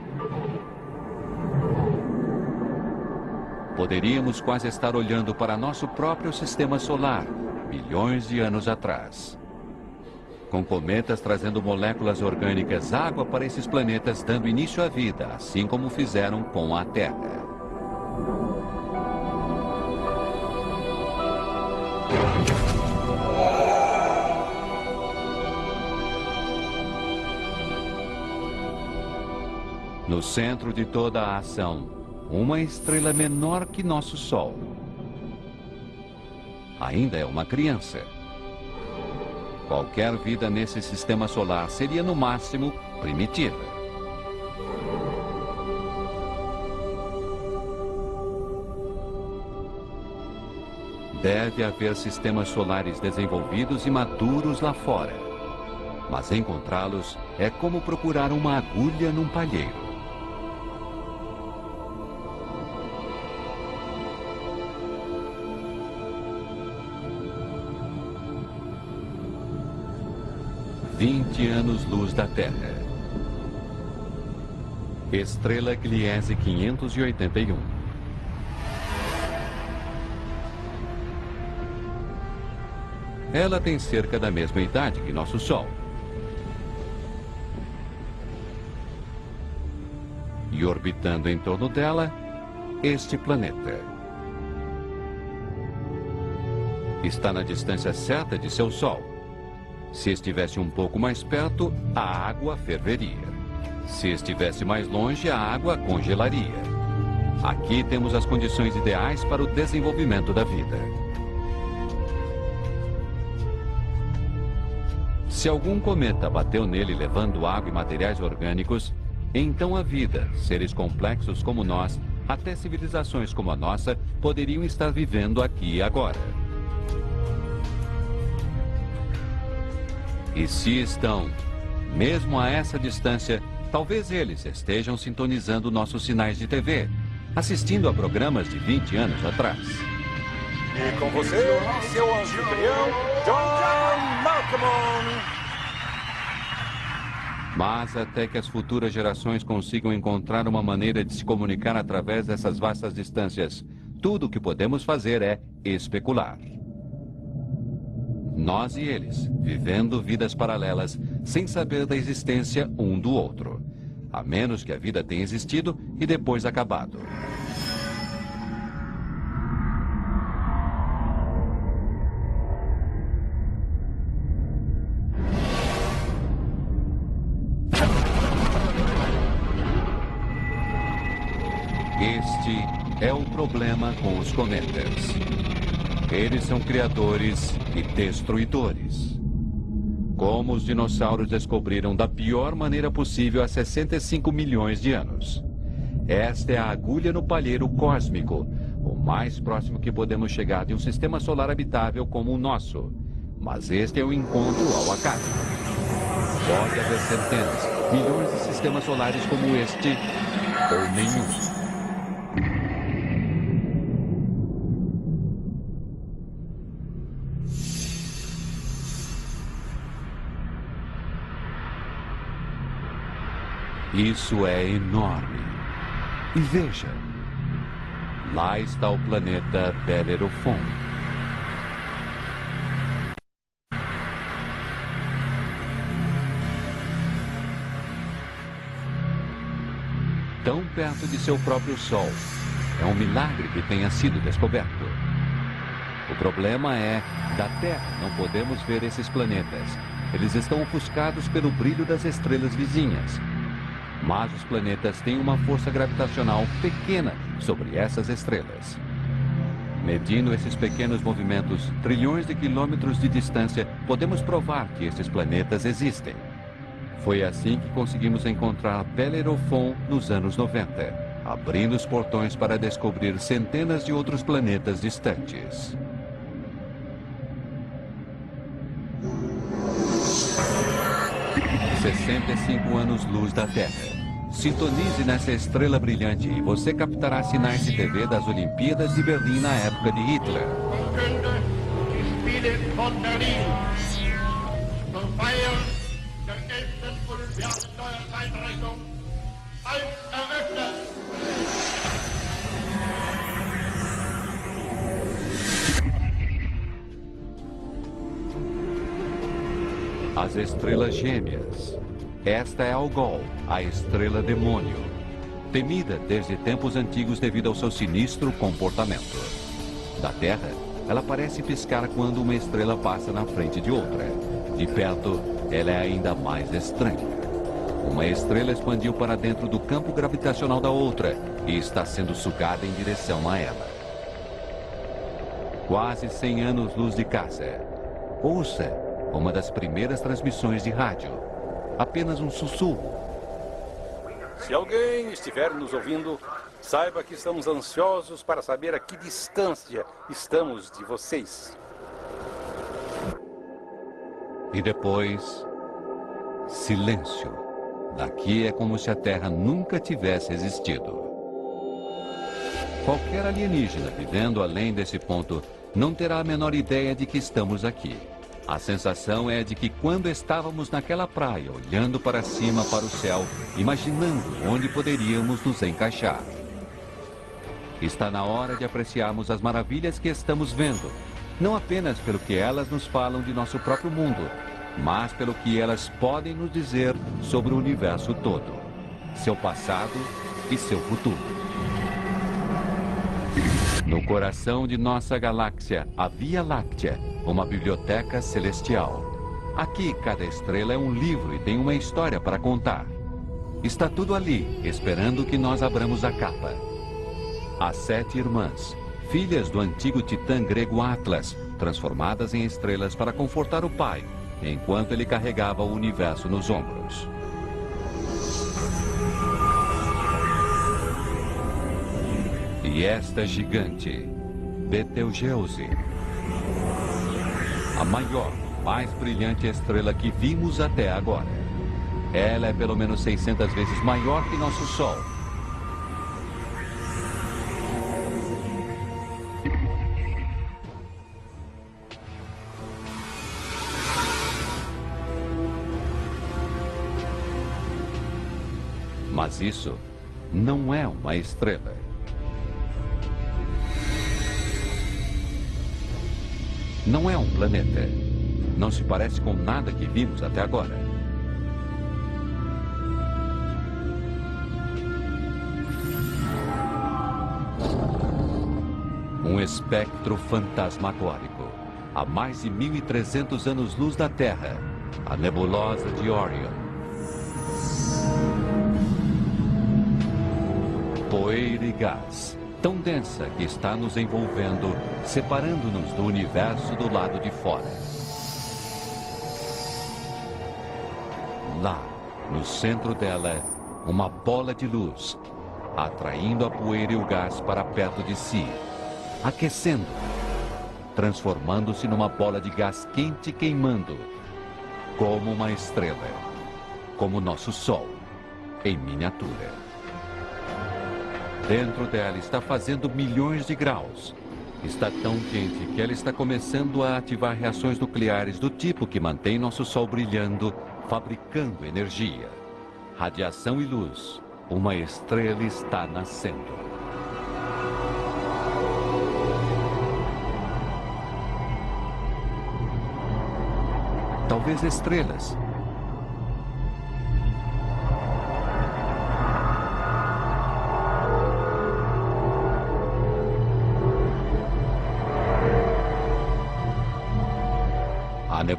Poderíamos quase estar olhando para nosso próprio sistema solar, milhões de anos atrás. Com cometas trazendo moléculas orgânicas água para esses planetas, dando início à vida, assim como fizeram com a Terra. No centro de toda a ação, uma estrela menor que nosso Sol. Ainda é uma criança. Qualquer vida nesse sistema solar seria, no máximo, primitiva. Deve haver sistemas solares desenvolvidos e maduros lá fora. Mas encontrá-los é como procurar uma agulha num palheiro. Vinte anos-luz da Terra. Estrela Gliese 581. Ela tem cerca da mesma idade que nosso Sol. E orbitando em torno dela, este planeta. Está na distância certa de seu Sol. Se estivesse um pouco mais perto, a água ferveria. Se estivesse mais longe, a água congelaria. Aqui temos as condições ideais para o desenvolvimento da vida. Se algum cometa bateu nele levando água e materiais orgânicos, então a vida, seres complexos como nós, até civilizações como a nossa, poderiam estar vivendo aqui agora. E se estão, mesmo a essa distância, talvez eles estejam sintonizando nossos sinais de TV, assistindo a programas de 20 anos atrás. E com você, seu anfitrião, John Malcolm. Mas até que as futuras gerações consigam encontrar uma maneira de se comunicar através dessas vastas distâncias, tudo o que podemos fazer é especular. Nós e eles, vivendo vidas paralelas, sem saber da existência um do outro. A menos que a vida tenha existido e depois acabado. Este é o problema com os cometas. Eles são criadores e destruidores. Como os dinossauros descobriram da pior maneira possível há 65 milhões de anos. Esta é a agulha no palheiro cósmico, o mais próximo que podemos chegar de um sistema solar habitável como o nosso. Mas este é o encontro ao acaso. Pode haver centenas, milhões de sistemas solares como este, ou nenhum. Isso é enorme. E veja, Lá está o planeta Bellerophon. Tão perto de seu próprio Sol. É um milagre que tenha sido descoberto. O problema é, da Terra não podemos ver esses planetas. Eles estão ofuscados pelo brilho das estrelas vizinhas. Mas os planetas têm uma força gravitacional pequena sobre essas estrelas. Medindo esses pequenos movimentos, trilhões de quilômetros de distância, podemos provar que esses planetas existem. Foi assim que conseguimos encontrar Bellerophon nos anos 90, abrindo os portões para descobrir centenas de outros planetas distantes. Sessenta e cinco anos-luz da Terra. Sintonize nessa estrela brilhante e você captará sinais de TV das Olimpíadas de Berlim na época de Hitler. As estrelas gêmeas. Esta é Algol, a estrela demônio. Temida desde tempos antigos devido ao seu sinistro comportamento. Da Terra, ela parece piscar quando uma estrela passa na frente de outra. De perto, ela é ainda mais estranha. Uma estrela expandiu para dentro do campo gravitacional da outra e está sendo sugada em direção a ela. Quase 100 anos-luz de casa. Ouça uma das primeiras transmissões de rádio. Apenas um sussurro. Se alguém estiver nos ouvindo, saiba que estamos ansiosos para saber a que distância estamos de vocês. E depois, silêncio. Daqui é como se a Terra nunca tivesse existido. Qualquer alienígena vivendo além desse ponto não terá a menor ideia de que estamos aqui. A sensação é de que quando estávamos naquela praia, olhando para cima para o céu, imaginando onde poderíamos nos encaixar. Está na hora de apreciarmos as maravilhas que estamos vendo, não apenas pelo que elas nos falam de nosso próprio mundo, mas pelo que elas podem nos dizer sobre o universo todo, seu passado e seu futuro. No coração de nossa galáxia, a Via Láctea, uma biblioteca celestial. Aqui, cada estrela é um livro e tem uma história para contar. Está tudo ali, esperando que nós abramos a capa. As sete irmãs, filhas do antigo titã grego Atlas, transformadas em estrelas para confortar o pai, enquanto ele carregava o universo nos ombros. E esta gigante, Betelgeuse, a maior, mais brilhante estrela que vimos até agora. Ela é pelo menos 600 vezes maior que nosso Sol. Mas isso não é uma estrela. Não é um planeta. Não se parece com nada que vimos até agora. Um espectro fantasmagórico. A mais de 1.300 anos-luz da Terra. A nebulosa de Orion. Poeira e gás tão densa que está nos envolvendo, separando-nos do universo do lado de fora. Lá, no centro dela, uma bola de luz, atraindo a poeira e o gás para perto de si, aquecendo, transformando-se numa bola de gás quente queimando, como uma estrela, como nosso Sol, em miniatura. Dentro dela está fazendo milhões de graus. Está tão quente que ela está começando a ativar reações nucleares do tipo que mantém nosso Sol brilhando, fabricando energia. Radiação e luz. Uma estrela está nascendo. Talvez estrelas,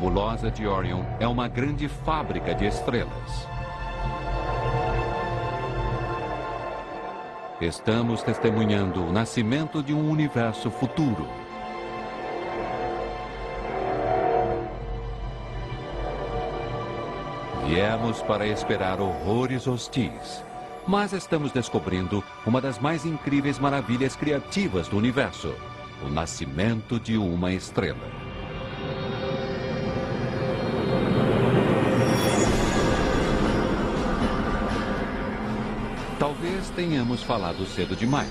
nebulosa de Orion é uma grande fábrica de estrelas. Estamos testemunhando o nascimento de um universo futuro. Viemos para esperar horrores hostis, mas estamos descobrindo uma das mais incríveis maravilhas criativas do universo: o nascimento de uma estrela. Talvez tenhamos falado cedo demais.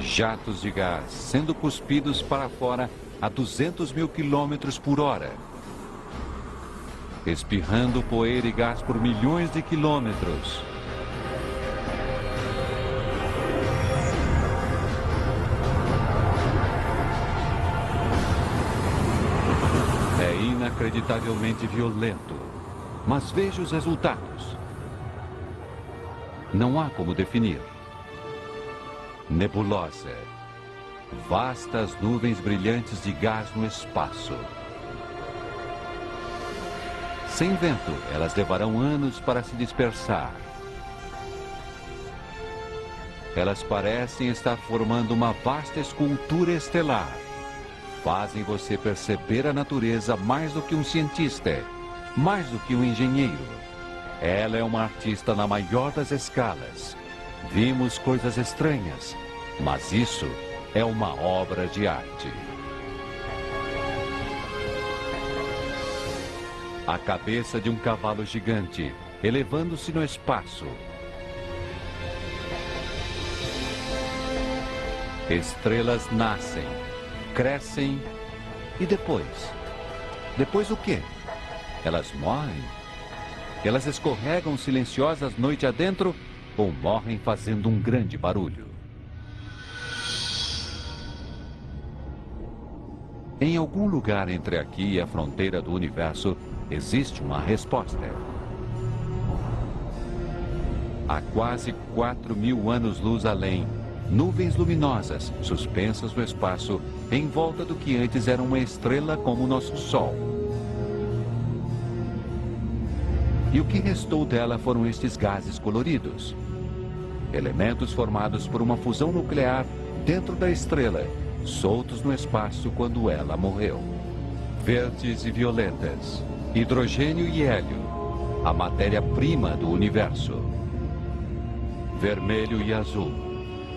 jatos de gás sendo cuspidos para fora a 200 mil quilômetros por hora. Espirrando poeira e gás por milhões de quilômetros. Inacreditavelmente violento. Mas veja os resultados. Não há como definir nebulosa. Vastas nuvens brilhantes de gás no espaço. Sem vento, elas levarão anos para se dispersar. Elas parecem estar formando uma vasta escultura estelar. Fazem você perceber a natureza mais do que um cientista, mais do que um engenheiro. Ela é uma artista na maior das escalas, Vimos coisas estranhas, mas isso é uma obra de arte. A cabeça de um cavalo gigante, elevando-se no espaço. Estrelas nascem, crescem e depois? Depois o quê? Elas morrem? Elas escorregam silenciosas noite adentro ou morrem fazendo um grande barulho. Em algum lugar entre aqui e a fronteira do universo, existe uma resposta. Há quase 4 mil anos-luz além, nuvens luminosas suspensas no espaço em volta do que antes era uma estrela como o nosso Sol. E o que restou dela foram estes gases coloridos elementos formados por uma fusão nuclear dentro da estrela, soltos no espaço quando ela morreu. Verdes e violetas, hidrogênio e hélio, a matéria-prima do universo. Vermelho e azul,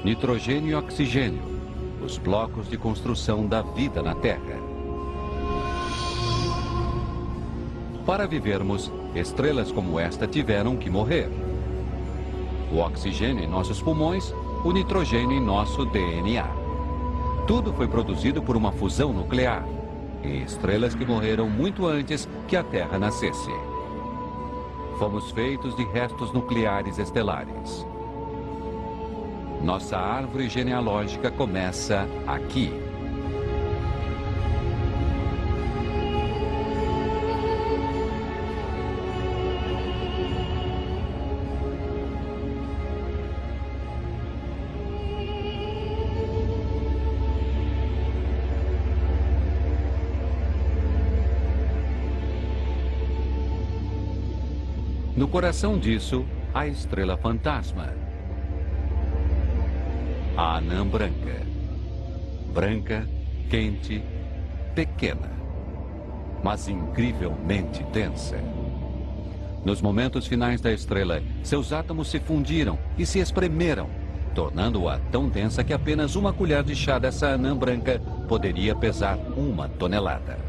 nitrogênio e oxigênio, os blocos de construção da vida na Terra. Para vivermos, estrelas como esta tiveram que morrer o oxigênio em nossos pulmões, o nitrogênio em nosso DNA. Tudo foi produzido por uma fusão nuclear em estrelas que morreram muito antes que a Terra nascesse. Fomos feitos de restos nucleares estelares. Nossa árvore genealógica começa aqui. No coração disso, a estrela fantasma. A anã branca. Branca, quente, pequena, mas incrivelmente densa. Nos momentos finais da estrela, seus átomos se fundiram e se espremeram, tornando-a tão densa que apenas uma colher de chá dessa anã branca poderia pesar uma tonelada.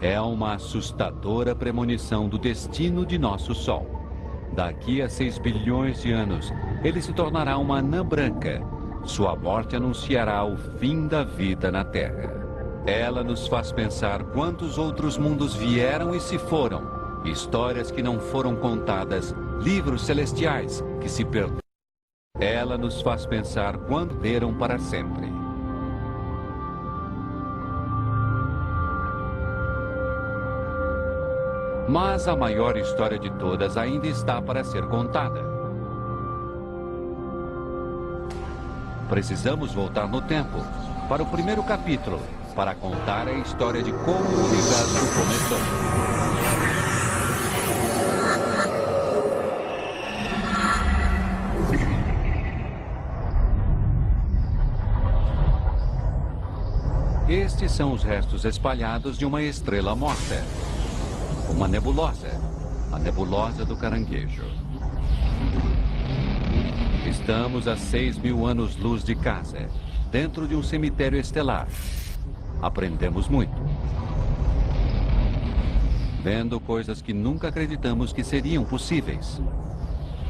É uma assustadora premonição do destino de nosso Sol. Daqui a 6 bilhões de anos, ele se tornará uma anã branca. Sua morte anunciará o fim da vida na Terra. Ela nos faz pensar quantos outros mundos vieram e se foram, Histórias que não foram contadas, livros celestiais que se perderam. Ela nos faz pensar quando deram para sempre. Mas a maior história de todas ainda está para ser contada. Precisamos voltar no tempo, para o primeiro capítulo, para contar a história de como o universo começou. Estes são os restos espalhados de uma estrela morta. Uma nebulosa. A nebulosa do caranguejo. Estamos a 6 mil anos-luz de casa, dentro de um cemitério estelar. Aprendemos muito. Vendo coisas que nunca acreditamos que seriam possíveis.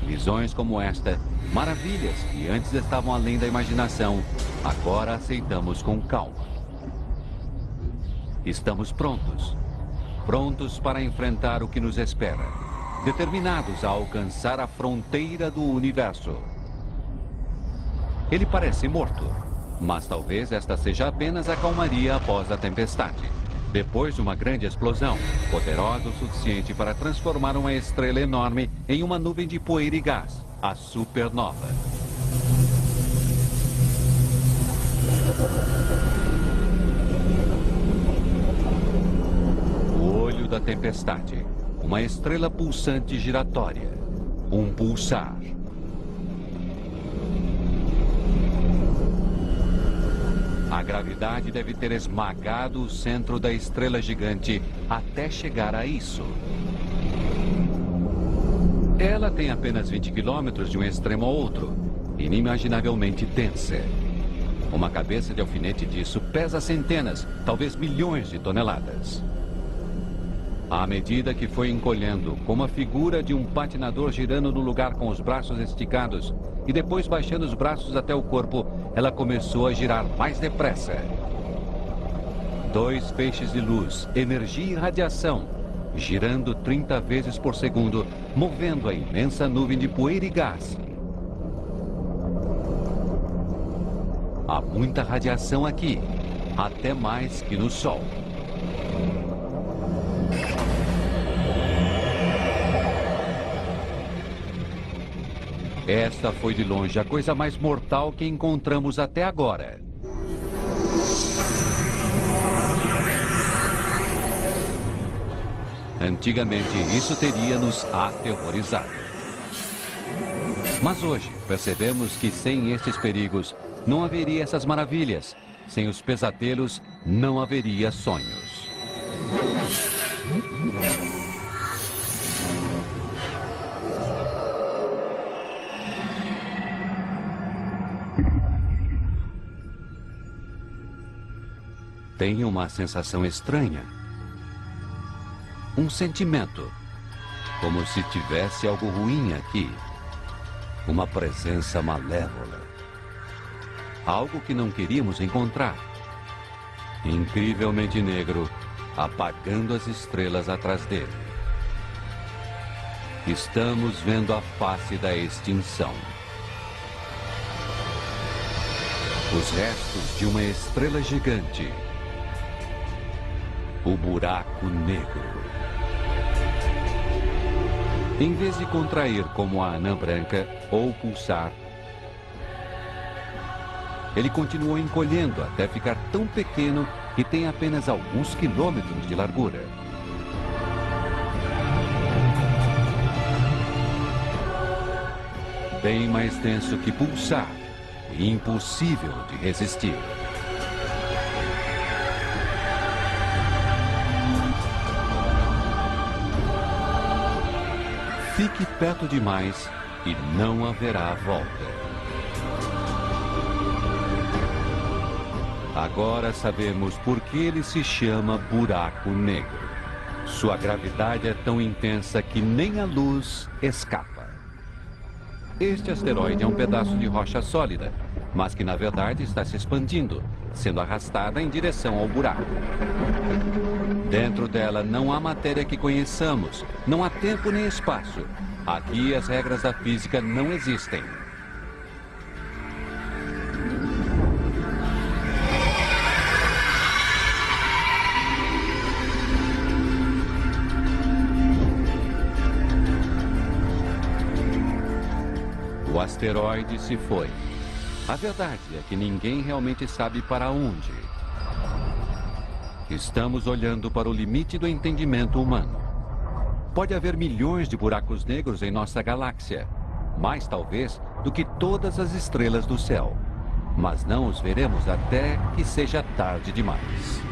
Visões como esta, maravilhas que antes estavam além da imaginação, agora aceitamos com calma. Estamos prontos. Prontos para enfrentar o que nos espera. Determinados a alcançar a fronteira do universo. Ele parece morto, mas talvez esta seja apenas a calmaria após a tempestade. Depois de uma grande explosão, poderosa o suficiente para transformar uma estrela enorme em uma nuvem de poeira e gás, a supernova. Da tempestade. Uma estrela pulsante giratória. Um pulsar. A gravidade deve ter esmagado o centro da estrela gigante até chegar a isso. Ela tem apenas 20 quilômetros de um extremo ao outro, inimaginavelmente densa. Uma cabeça de alfinete disso pesa centenas, talvez milhões de toneladas. À medida que foi encolhendo, como a figura de um patinador girando no lugar com os braços esticados e depois baixando os braços até o corpo, ela começou a girar mais depressa. Dois feixes de luz, energia e radiação, girando 30 vezes por segundo, movendo a imensa nuvem de poeira e gás. Há muita radiação aqui, até mais que no Sol. Esta foi de longe a coisa mais mortal que encontramos até agora. Antigamente, isso teria nos aterrorizado. Mas hoje, percebemos que sem estes perigos, não haveria essas maravilhas. Sem os pesadelos, não haveria sonhos. Tenho uma sensação estranha. Um sentimento. Como se tivesse algo ruim aqui. Uma presença malévola. Algo que não queríamos encontrar. Incrivelmente negro, apagando as estrelas atrás dele. Estamos vendo a face da extinção. Os restos de uma estrela gigante o buraco negro. Em vez de contrair como a anã branca ou pulsar, ele continuou encolhendo até ficar tão pequeno que tem apenas alguns quilômetros de largura. Bem mais denso que pulsar e impossível de resistir. Fique perto demais e não haverá volta. Agora sabemos por que ele se chama buraco negro. Sua gravidade é tão intensa que nem a luz escapa. Este asteroide é um pedaço de rocha sólida, mas que na verdade está se expandindo, sendo arrastada em direção ao buraco. Dentro dela não há matéria que conheçamos, não há tempo nem espaço. Aqui as regras da física não existem. O asteroide se foi. A verdade é que ninguém realmente sabe para onde. Estamos olhando para o limite do entendimento humano. Pode haver milhões de buracos negros em nossa galáxia, mais talvez do que todas as estrelas do céu. Mas não os veremos até que seja tarde demais.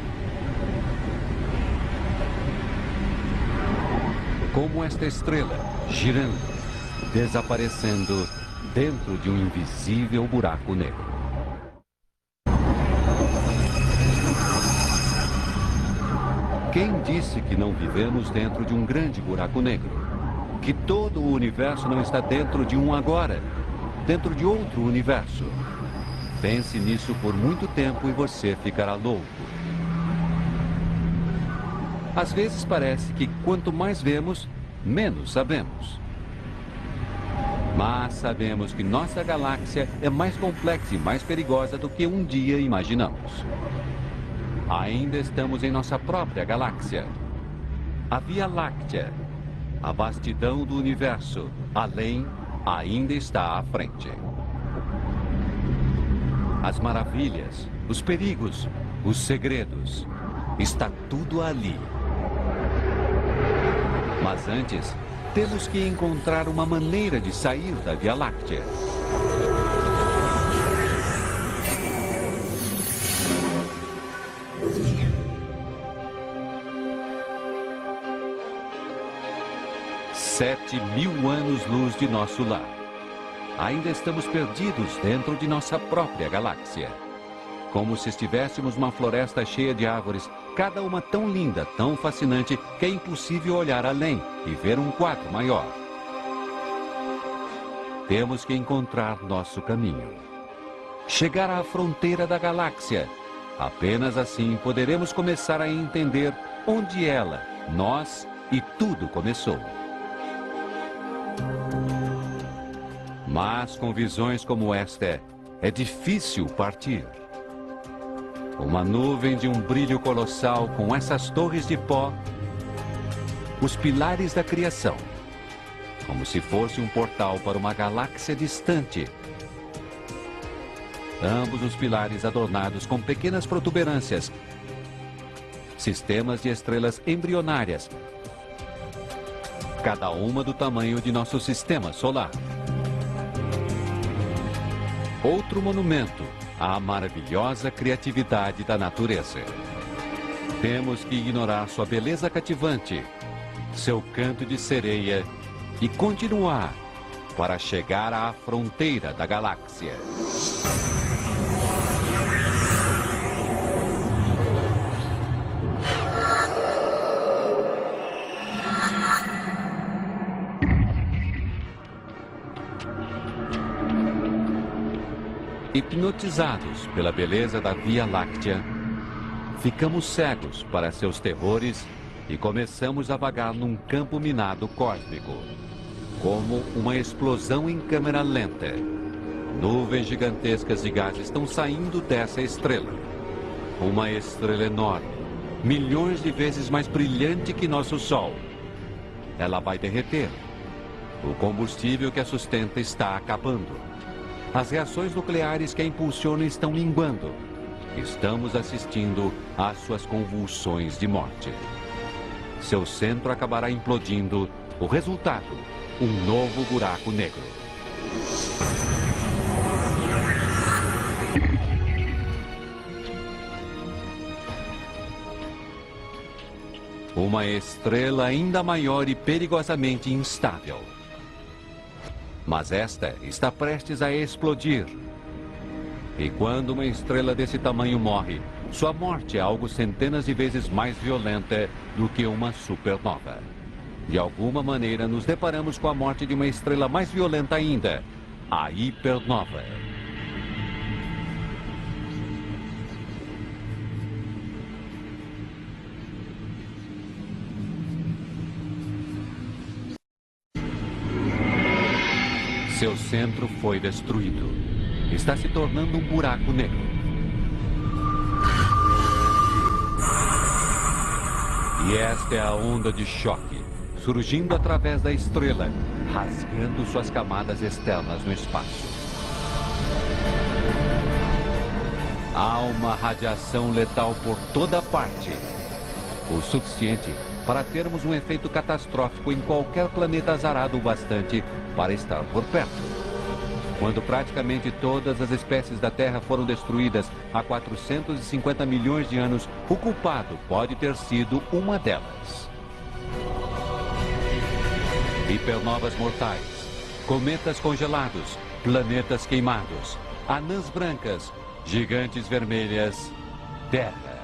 Como esta estrela, girando, desaparecendo dentro de um invisível buraco negro. Quem disse que não vivemos dentro de um grande buraco negro? Que todo o universo não está dentro de um agora, dentro de outro universo? Pense nisso por muito tempo e você ficará louco. Às vezes parece que quanto mais vemos, menos sabemos. Mas sabemos que nossa galáxia é mais complexa e mais perigosa do que um dia imaginamos. Ainda estamos em nossa própria galáxia. A Via Láctea, a vastidão do universo, além, ainda está à frente. As maravilhas, os perigos, os segredos, está tudo ali. Mas antes, temos que encontrar uma maneira de sair da Via Láctea. Sete mil anos-luz de nosso lar. Ainda estamos perdidos dentro de nossa própria galáxia. Como se estivéssemos uma floresta cheia de árvores, cada uma tão linda, tão fascinante, que é impossível olhar além e ver um quadro maior. Temos que encontrar nosso caminho. Chegar à fronteira da galáxia. Apenas assim poderemos começar a entender onde ela, nós e tudo começou. Mas com visões como esta, é difícil partir. Uma nuvem de um brilho colossal com essas torres de pó, os pilares da criação, como se fosse um portal para uma galáxia distante. Ambos os pilares adornados com pequenas protuberâncias, sistemas de estrelas embrionárias, cada uma do tamanho de nosso sistema solar. Outro monumento à maravilhosa criatividade da natureza. Temos que ignorar sua beleza cativante, seu canto de sereia e continuar para chegar à fronteira da galáxia. Hipnotizados pela beleza da Via Láctea, ficamos cegos para seus terrores e começamos a vagar num campo minado cósmico, como uma explosão em câmera lenta. Nuvens gigantescas de gás estão saindo dessa estrela. Uma estrela enorme, milhões de vezes mais brilhante que nosso Sol. Ela vai derreter. O combustível que a sustenta está acabando. As reações nucleares que a impulsionam estão minguando. Estamos assistindo às suas convulsões de morte. Seu centro acabará implodindo. O resultado: um novo buraco negro. Uma estrela ainda maior e perigosamente instável. Mas esta está prestes a explodir. E quando uma estrela desse tamanho morre, sua morte é algo centenas de vezes mais violenta do que uma supernova. De alguma maneira, nos deparamos com a morte de uma estrela mais violenta ainda, a hipernova. Centro foi destruído. Está se tornando um buraco negro. E esta é a onda de choque, surgindo através da estrela, rasgando suas camadas externas no espaço. Há uma radiação letal por toda parte. O suficiente para termos um efeito catastrófico em qualquer planeta azarado o bastante para estar por perto. Quando praticamente todas as espécies da Terra foram destruídas há 450 milhões de anos, o culpado pode ter sido uma delas. Hipernovas mortais, cometas congelados, planetas queimados, anãs brancas, gigantes vermelhas, Terra.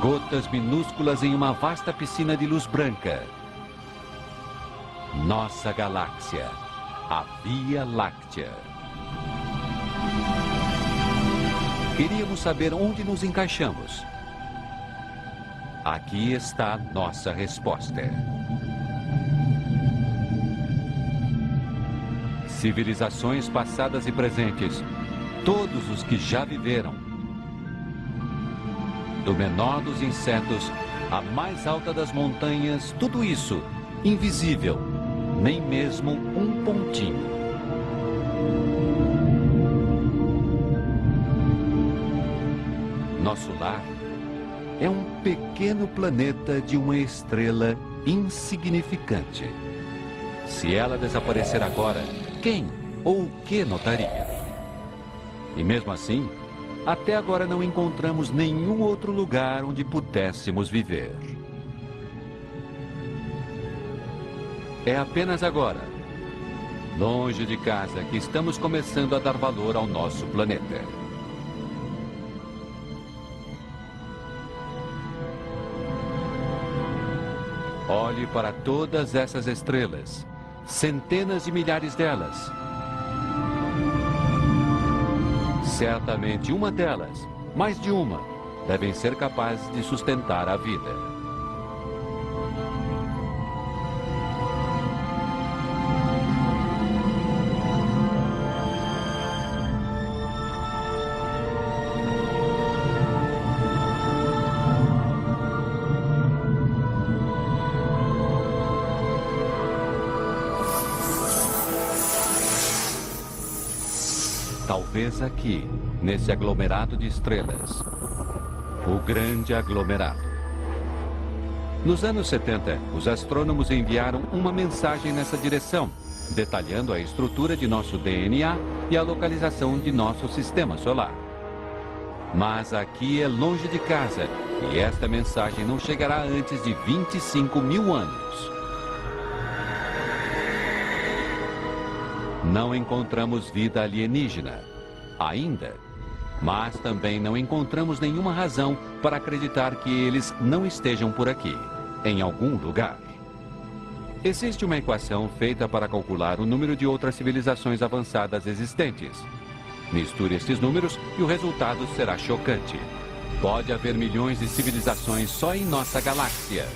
Gotas minúsculas em uma vasta piscina de luz branca. Nossa galáxia, a Via Láctea. Queríamos saber onde nos encaixamos. Aqui está nossa resposta. Civilizações passadas e presentes, todos os que já viveram, do menor dos insetos à mais alta das montanhas, tudo isso invisível, nem mesmo um pontinho. Nosso lar é um pequeno planeta de uma estrela insignificante. Se ela desaparecer agora, quem ou o que notaria? E mesmo assim, até agora não encontramos nenhum outro lugar onde pudéssemos viver. É apenas agora, longe de casa, que estamos começando a dar valor ao nosso planeta. Olhe para todas essas estrelas, centenas de milhares delas Certamente uma delas, mais de uma, devem ser capazes de sustentar a vida. Aqui, nesse aglomerado de estrelas. O grande aglomerado. Nos anos 70, os astrônomos enviaram uma mensagem nessa direção, detalhando a estrutura de nosso DNA e a localização de nosso sistema solar. Mas aqui é longe de casa e esta mensagem não chegará antes de 25 mil anos. Não encontramos vida alienígena, ainda. Mas também não encontramos nenhuma razão para acreditar que eles não estejam por aqui, em algum lugar. Existe uma equação feita para calcular o número de outras civilizações avançadas existentes. Misture estes números e o resultado será chocante. Pode haver milhões de civilizações só em nossa galáxia.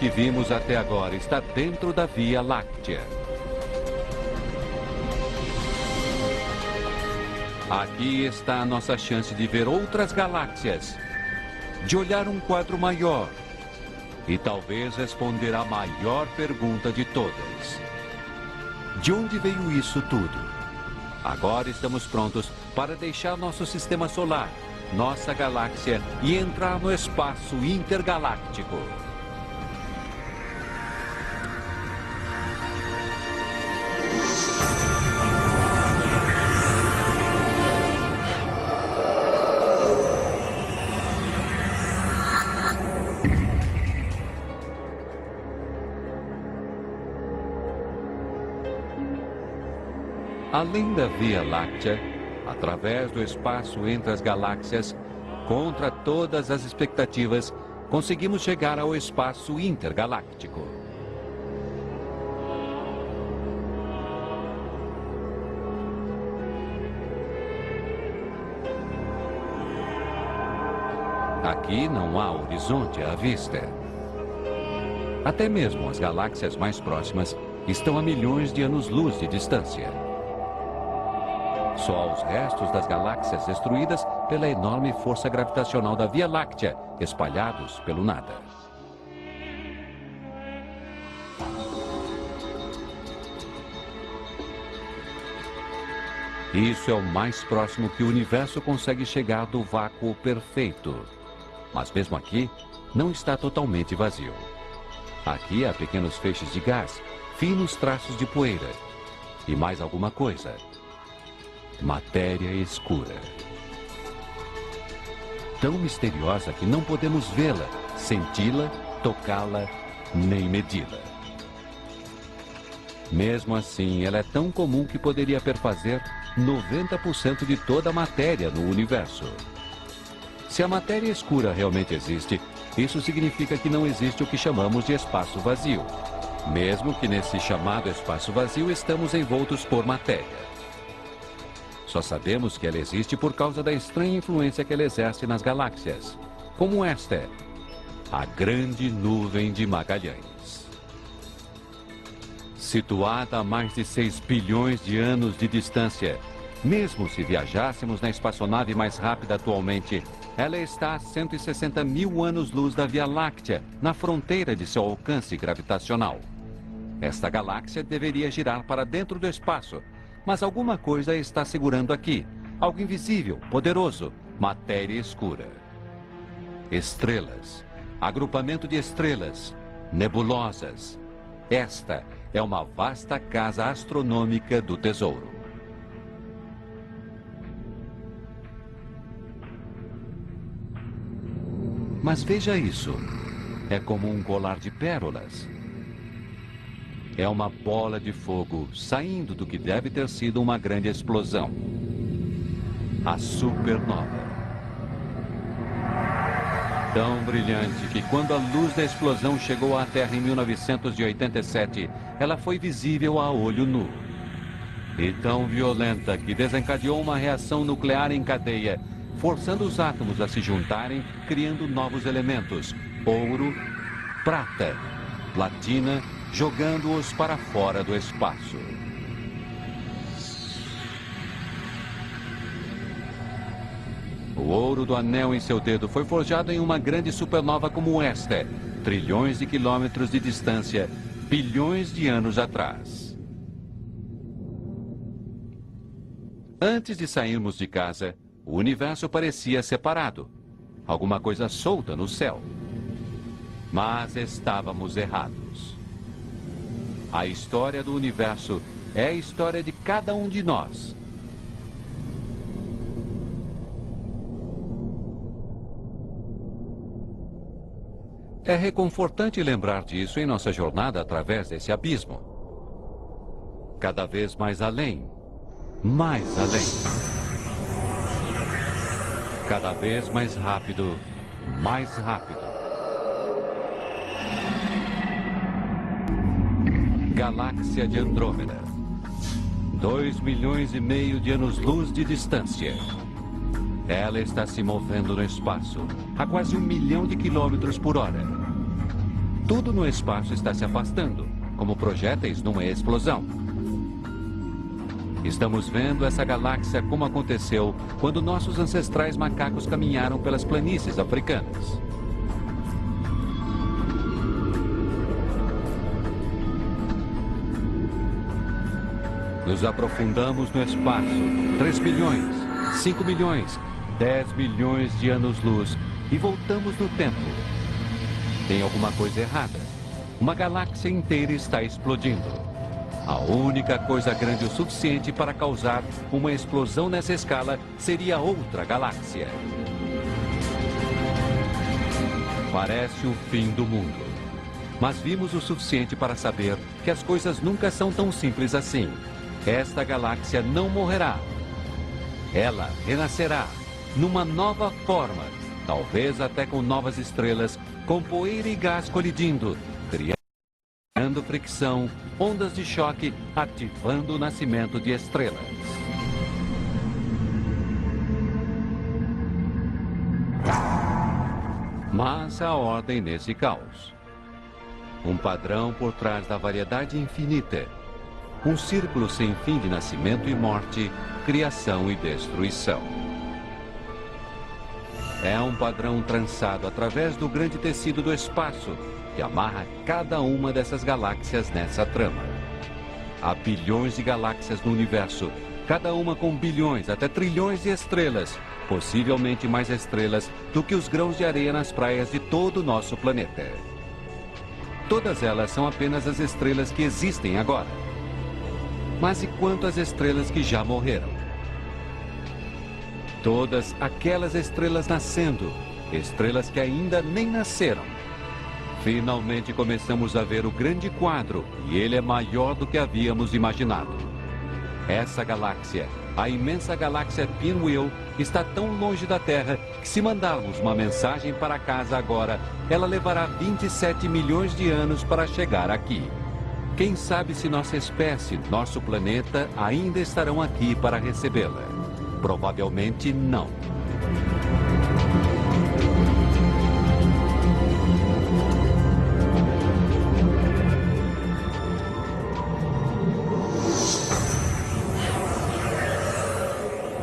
Que vimos até agora está dentro da Via Láctea. Aqui está a nossa chance de ver outras galáxias, de olhar um quadro maior e talvez responder a maior pergunta de todas. De onde veio isso tudo? Agora estamos prontos para deixar nosso sistema solar, nossa galáxia e entrar no espaço intergaláctico. além da Via Láctea, através do espaço entre as galáxias, contra todas as expectativas, conseguimos chegar ao espaço intergaláctico. Aqui não há horizonte à vista. Até mesmo as galáxias mais próximas estão a milhões de anos-luz de distância. Só os restos das galáxias destruídas pela enorme força gravitacional da Via Láctea, espalhados pelo nada. Isso é o mais próximo que o universo consegue chegar do vácuo perfeito. Mas mesmo aqui, não está totalmente vazio. Aqui há pequenos feixes de gás, finos traços de poeira e mais alguma coisa. Matéria escura. Tão misteriosa que não podemos vê-la, senti-la, tocá-la, nem medi-la. Mesmo assim, ela é tão comum que poderia perfazer 90% de toda a matéria no universo. Se a matéria escura realmente existe, isso significa que não existe o que chamamos de espaço vazio. Mesmo que nesse chamado espaço vazio estamos envoltos por matéria. Só sabemos que ela existe por causa da estranha influência que ela exerce nas galáxias, como esta a Grande Nuvem de Magalhães. Situada a mais de 6 bilhões de anos de distância, mesmo se viajássemos na espaçonave mais rápida atualmente, ela está a 160 mil anos-luz da Via Láctea, na fronteira de seu alcance gravitacional. Esta galáxia deveria girar para dentro do espaço, mas alguma coisa está segurando aqui. Algo invisível, poderoso, matéria escura. Estrelas, agrupamento de estrelas, nebulosas. Esta é uma vasta casa astronômica do tesouro. Mas veja isso. É como um colar de pérolas. É uma bola de fogo saindo do que deve ter sido uma grande explosão. A supernova. Tão brilhante que quando a luz da explosão chegou à Terra em 1987, ela foi visível a olho nu. E tão violenta que desencadeou uma reação nuclear em cadeia, forçando os átomos a se juntarem, criando novos elementos: ouro, prata, platina, jogando-os para fora do espaço. O ouro do anel em seu dedo foi forjado em uma grande supernova como esta, trilhões de quilômetros de distância, bilhões de anos atrás. Antes de sairmos de casa, o universo parecia separado, alguma coisa solta no céu. Mas estávamos errados. A história do universo é a história de cada um de nós. É reconfortante lembrar disso em nossa jornada através desse abismo. Cada vez mais além, mais além. Cada vez mais rápido, mais rápido. Galáxia de Andrômeda. Dois milhões e meio de anos-luz de distância. Ela está se movendo no espaço, a quase um milhão de quilômetros por hora. Tudo no espaço está se afastando, como projéteis numa explosão. Estamos vendo essa galáxia como aconteceu quando nossos ancestrais macacos caminharam pelas planícies africanas. Nos aprofundamos no espaço. 3 bilhões, 5 milhões, 10 milhões de anos-luz e voltamos no tempo. Tem alguma coisa errada. Uma galáxia inteira está explodindo. A única coisa grande o suficiente para causar uma explosão nessa escala seria outra galáxia. Parece o fim do mundo. Mas vimos o suficiente para saber que as coisas nunca são tão simples assim. Esta galáxia não morrerá. Ela renascerá numa nova forma, talvez até com novas estrelas, com poeira e gás colidindo, criando fricção, ondas de choque, ativando o nascimento de estrelas. Mas há ordem nesse caos. Um padrão por trás da variedade infinita. Um círculo sem fim de nascimento e morte, criação e destruição. É um padrão trançado através do grande tecido do espaço, que amarra cada uma dessas galáxias nessa trama. Há bilhões de galáxias no universo, cada uma com bilhões até trilhões de estrelas, possivelmente mais estrelas do que os grãos de areia nas praias de todo o nosso planeta. Todas elas são apenas as estrelas que existem agora. Mas e quanto às estrelas que já morreram? Todas aquelas estrelas nascendo, estrelas que ainda nem nasceram. Finalmente começamos a ver o grande quadro e ele é maior do que havíamos imaginado. Essa galáxia, a imensa galáxia Pinwheel, está tão longe da Terra que se mandarmos uma mensagem para casa agora, ela levará 27 milhões de anos para chegar aqui. Quem sabe se nossa espécie, nosso planeta, ainda estarão aqui para recebê-la. Provavelmente não.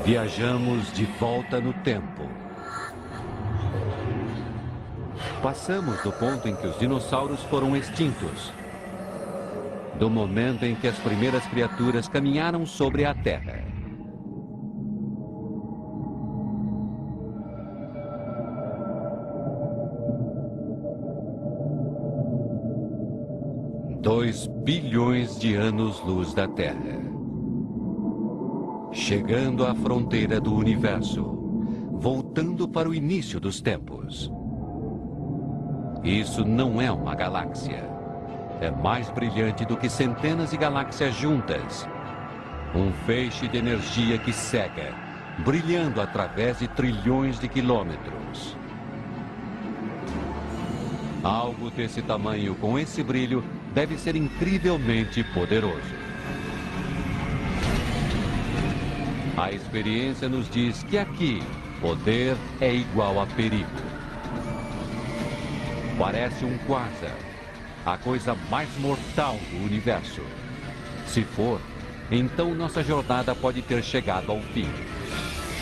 Viajamos de volta no tempo. Passamos do ponto em que os dinossauros foram extintos. Do momento em que as primeiras criaturas caminharam sobre a Terra. Dois bilhões de anos-luz da Terra. Chegando à fronteira do universo, voltando para o início dos tempos. Isso não é uma galáxia. É mais brilhante do que centenas de galáxias juntas. Um feixe de energia que cega, brilhando através de trilhões de quilômetros. Algo desse tamanho, com esse brilho, deve ser incrivelmente poderoso. A experiência nos diz que aqui, poder é igual a perigo. Parece um quasar, a coisa mais mortal do universo. Se for, então nossa jornada pode ter chegado ao fim,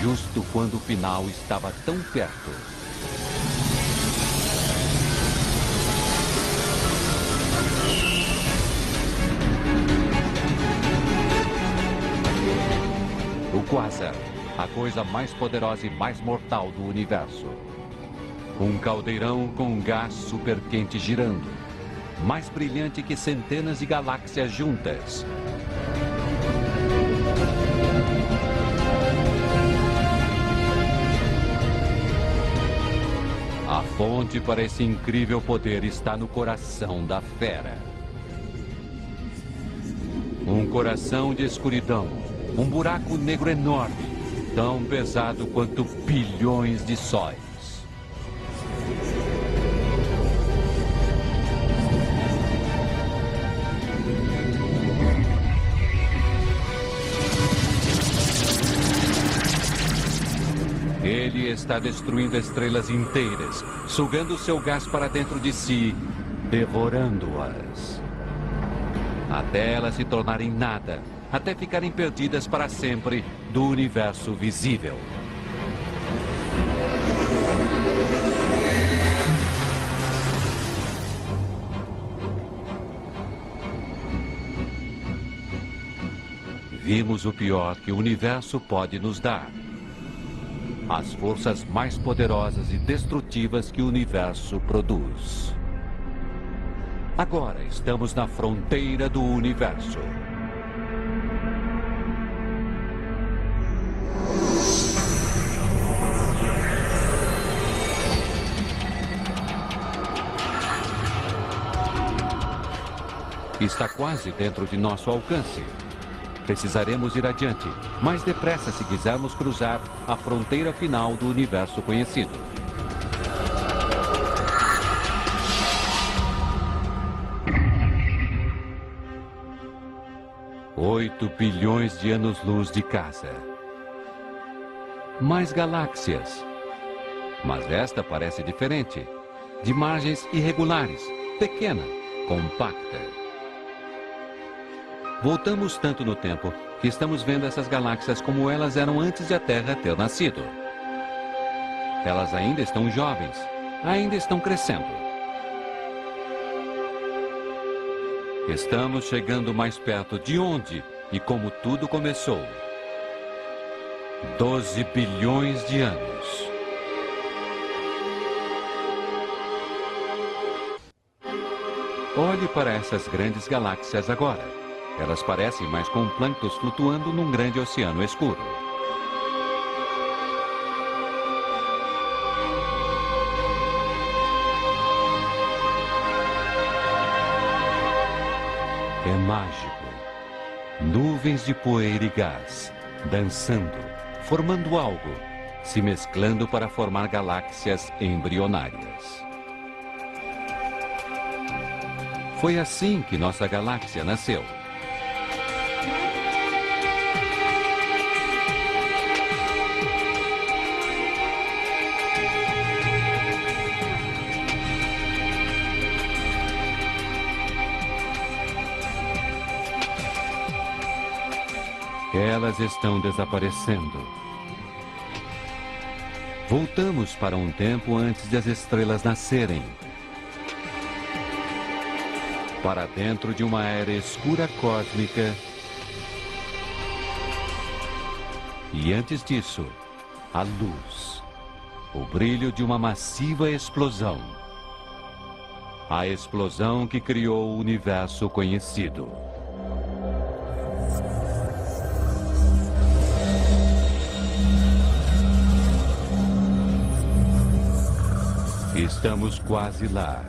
justo quando o final estava tão perto. Quasar, a coisa mais poderosa e mais mortal do universo. Um caldeirão com gás super quente girando, mais brilhante que centenas de galáxias juntas. A fonte para esse incrível poder está no coração da fera. Um coração de escuridão um buraco negro enorme, tão pesado quanto bilhões de sóis. Ele está destruindo estrelas inteiras, sugando seu gás para dentro de si, devorando-as. Até elas se tornarem nada, até ficarem perdidas para sempre do universo visível. Vimos o pior que o universo pode nos dar. As forças mais poderosas e destrutivas que o universo produz. Agora estamos na fronteira do universo. está quase dentro de nosso alcance. Precisaremos ir adiante, mais depressa se quisermos cruzar a fronteira final do universo conhecido. Oito bilhões de anos-luz de casa. Mais galáxias. Mas esta parece diferente. de margens irregulares, pequena, compacta. Voltamos tanto no tempo que estamos vendo essas galáxias como elas eram antes de a Terra ter nascido. Elas ainda estão jovens, ainda estão crescendo. Estamos chegando mais perto de onde e como tudo começou. 12 bilhões de anos. Olhe para essas grandes galáxias agora. Elas parecem mais com plânctons flutuando num grande oceano escuro. É mágico. Nuvens de poeira e gás, dançando, formando algo, se mesclando para formar galáxias embrionárias. Foi assim que nossa galáxia nasceu. Elas estão desaparecendo. Voltamos para um tempo antes de as estrelas nascerem. Para dentro de uma era escura cósmica. E antes disso, a luz. O brilho de uma massiva explosão. A explosão que criou o universo conhecido. Estamos quase lá.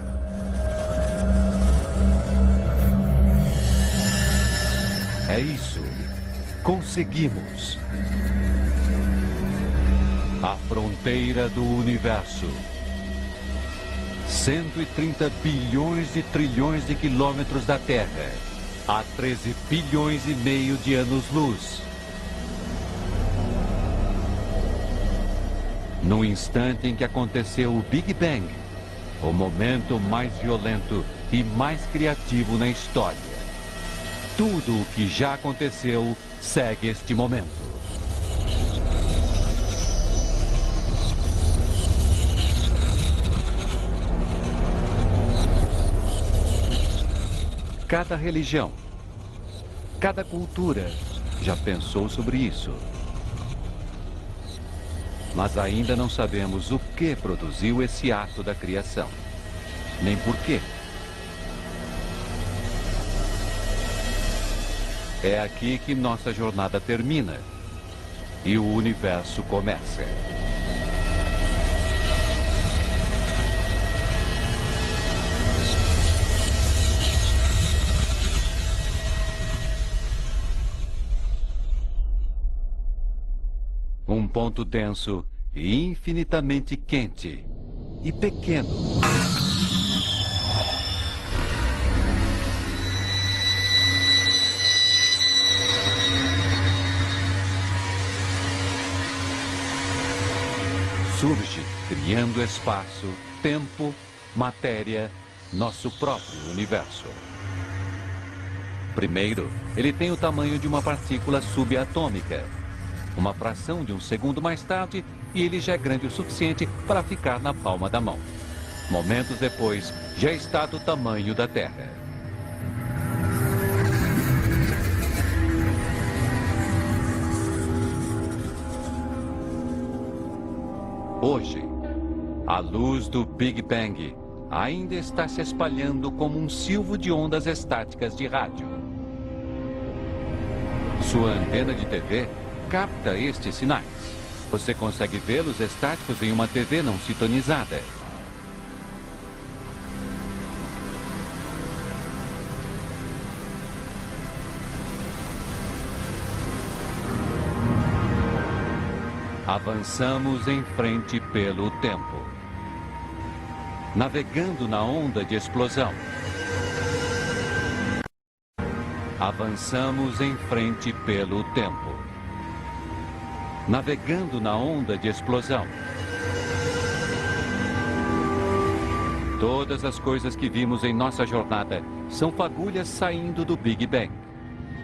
É isso. Conseguimos. A fronteira do universo. 130 bilhões de trilhões de quilômetros da Terra. A 13 bilhões e meio de anos-luz. No instante em que aconteceu o Big Bang, o momento mais violento e mais criativo na história. Tudo o que já aconteceu segue este momento. Cada religião, cada cultura já pensou sobre isso mas ainda não sabemos o que produziu esse ato da criação, nem por quê. É aqui que nossa jornada termina e o universo começa. Ponto denso e infinitamente quente e pequeno. Surge criando espaço, tempo, matéria, nosso próprio universo. Primeiro, ele tem o tamanho de uma partícula subatômica, uma fração de um segundo mais tarde, e ele já é grande o suficiente para ficar na palma da mão. Momentos depois, já está do tamanho da Terra. Hoje, a luz do Big Bang ainda está se espalhando como um silvo de ondas estáticas de rádio. Sua antena de TV capta estes sinais. Você consegue vê-los estáticos em uma TV não sintonizada. Avançamos em frente pelo tempo, navegando na onda de explosão. Avançamos em frente pelo tempo navegando na onda de explosão. Todas as coisas que vimos em nossa jornada são fagulhas saindo do Big Bang.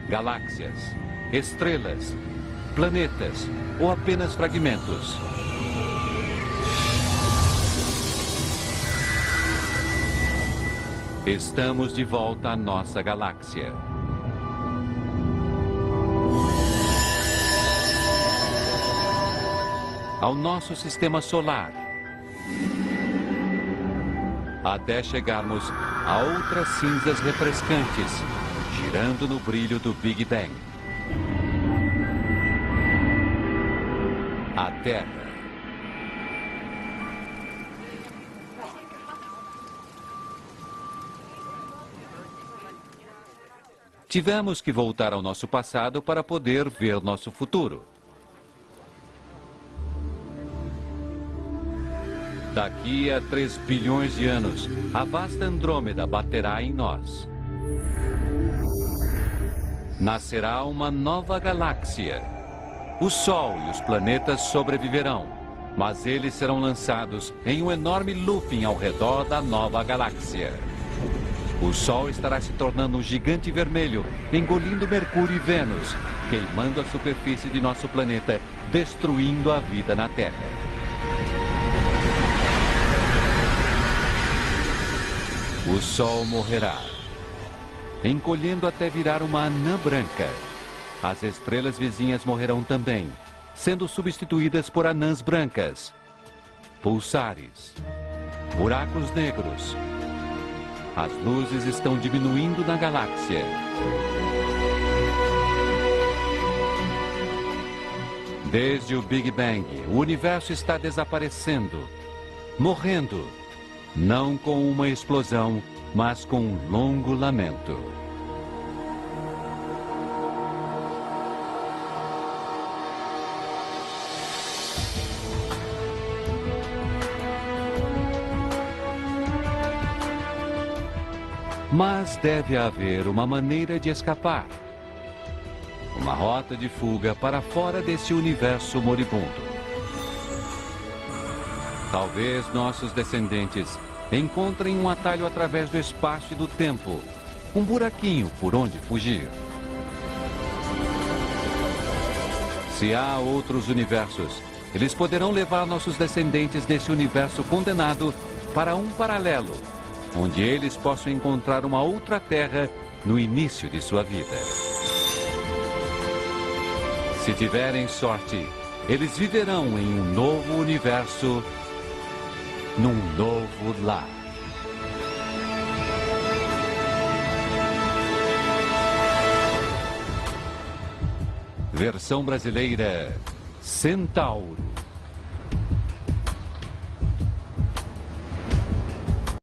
Galáxias, estrelas, planetas ou apenas fragmentos. Estamos de volta à nossa galáxia. Ao nosso sistema solar. Até chegarmos a outras cinzas refrescantes, girando no brilho do Big Bang. A Terra. Tivemos que voltar ao nosso passado para poder ver nosso futuro. Daqui a 3 bilhões de anos, a vasta Andrômeda baterá em nós. Nascerá uma nova galáxia. O Sol e os planetas sobreviverão, mas eles serão lançados em um enorme looping ao redor da nova galáxia. O Sol estará se tornando um gigante vermelho, engolindo Mercúrio e Vênus, queimando a superfície de nosso planeta, destruindo a vida na Terra. O Sol morrerá, encolhendo até virar uma anã branca. As estrelas vizinhas morrerão também, sendo substituídas por anãs brancas, pulsares, buracos negros, as luzes estão diminuindo na galáxia. Desde o Big Bang, o universo está desaparecendo, morrendo, não com uma explosão, mas com um longo lamento. Mas deve haver uma maneira de escapar. Uma rota de fuga para fora desse universo moribundo. Talvez nossos descendentes encontrem um atalho através do espaço e do tempo, um buraquinho por onde fugir. Se há outros universos, eles poderão levar nossos descendentes desse universo condenado para um paralelo onde eles possam encontrar uma outra terra no início de sua vida. Se tiverem sorte, eles viverão em um novo universo, num novo lar. Versão brasileira Centauro.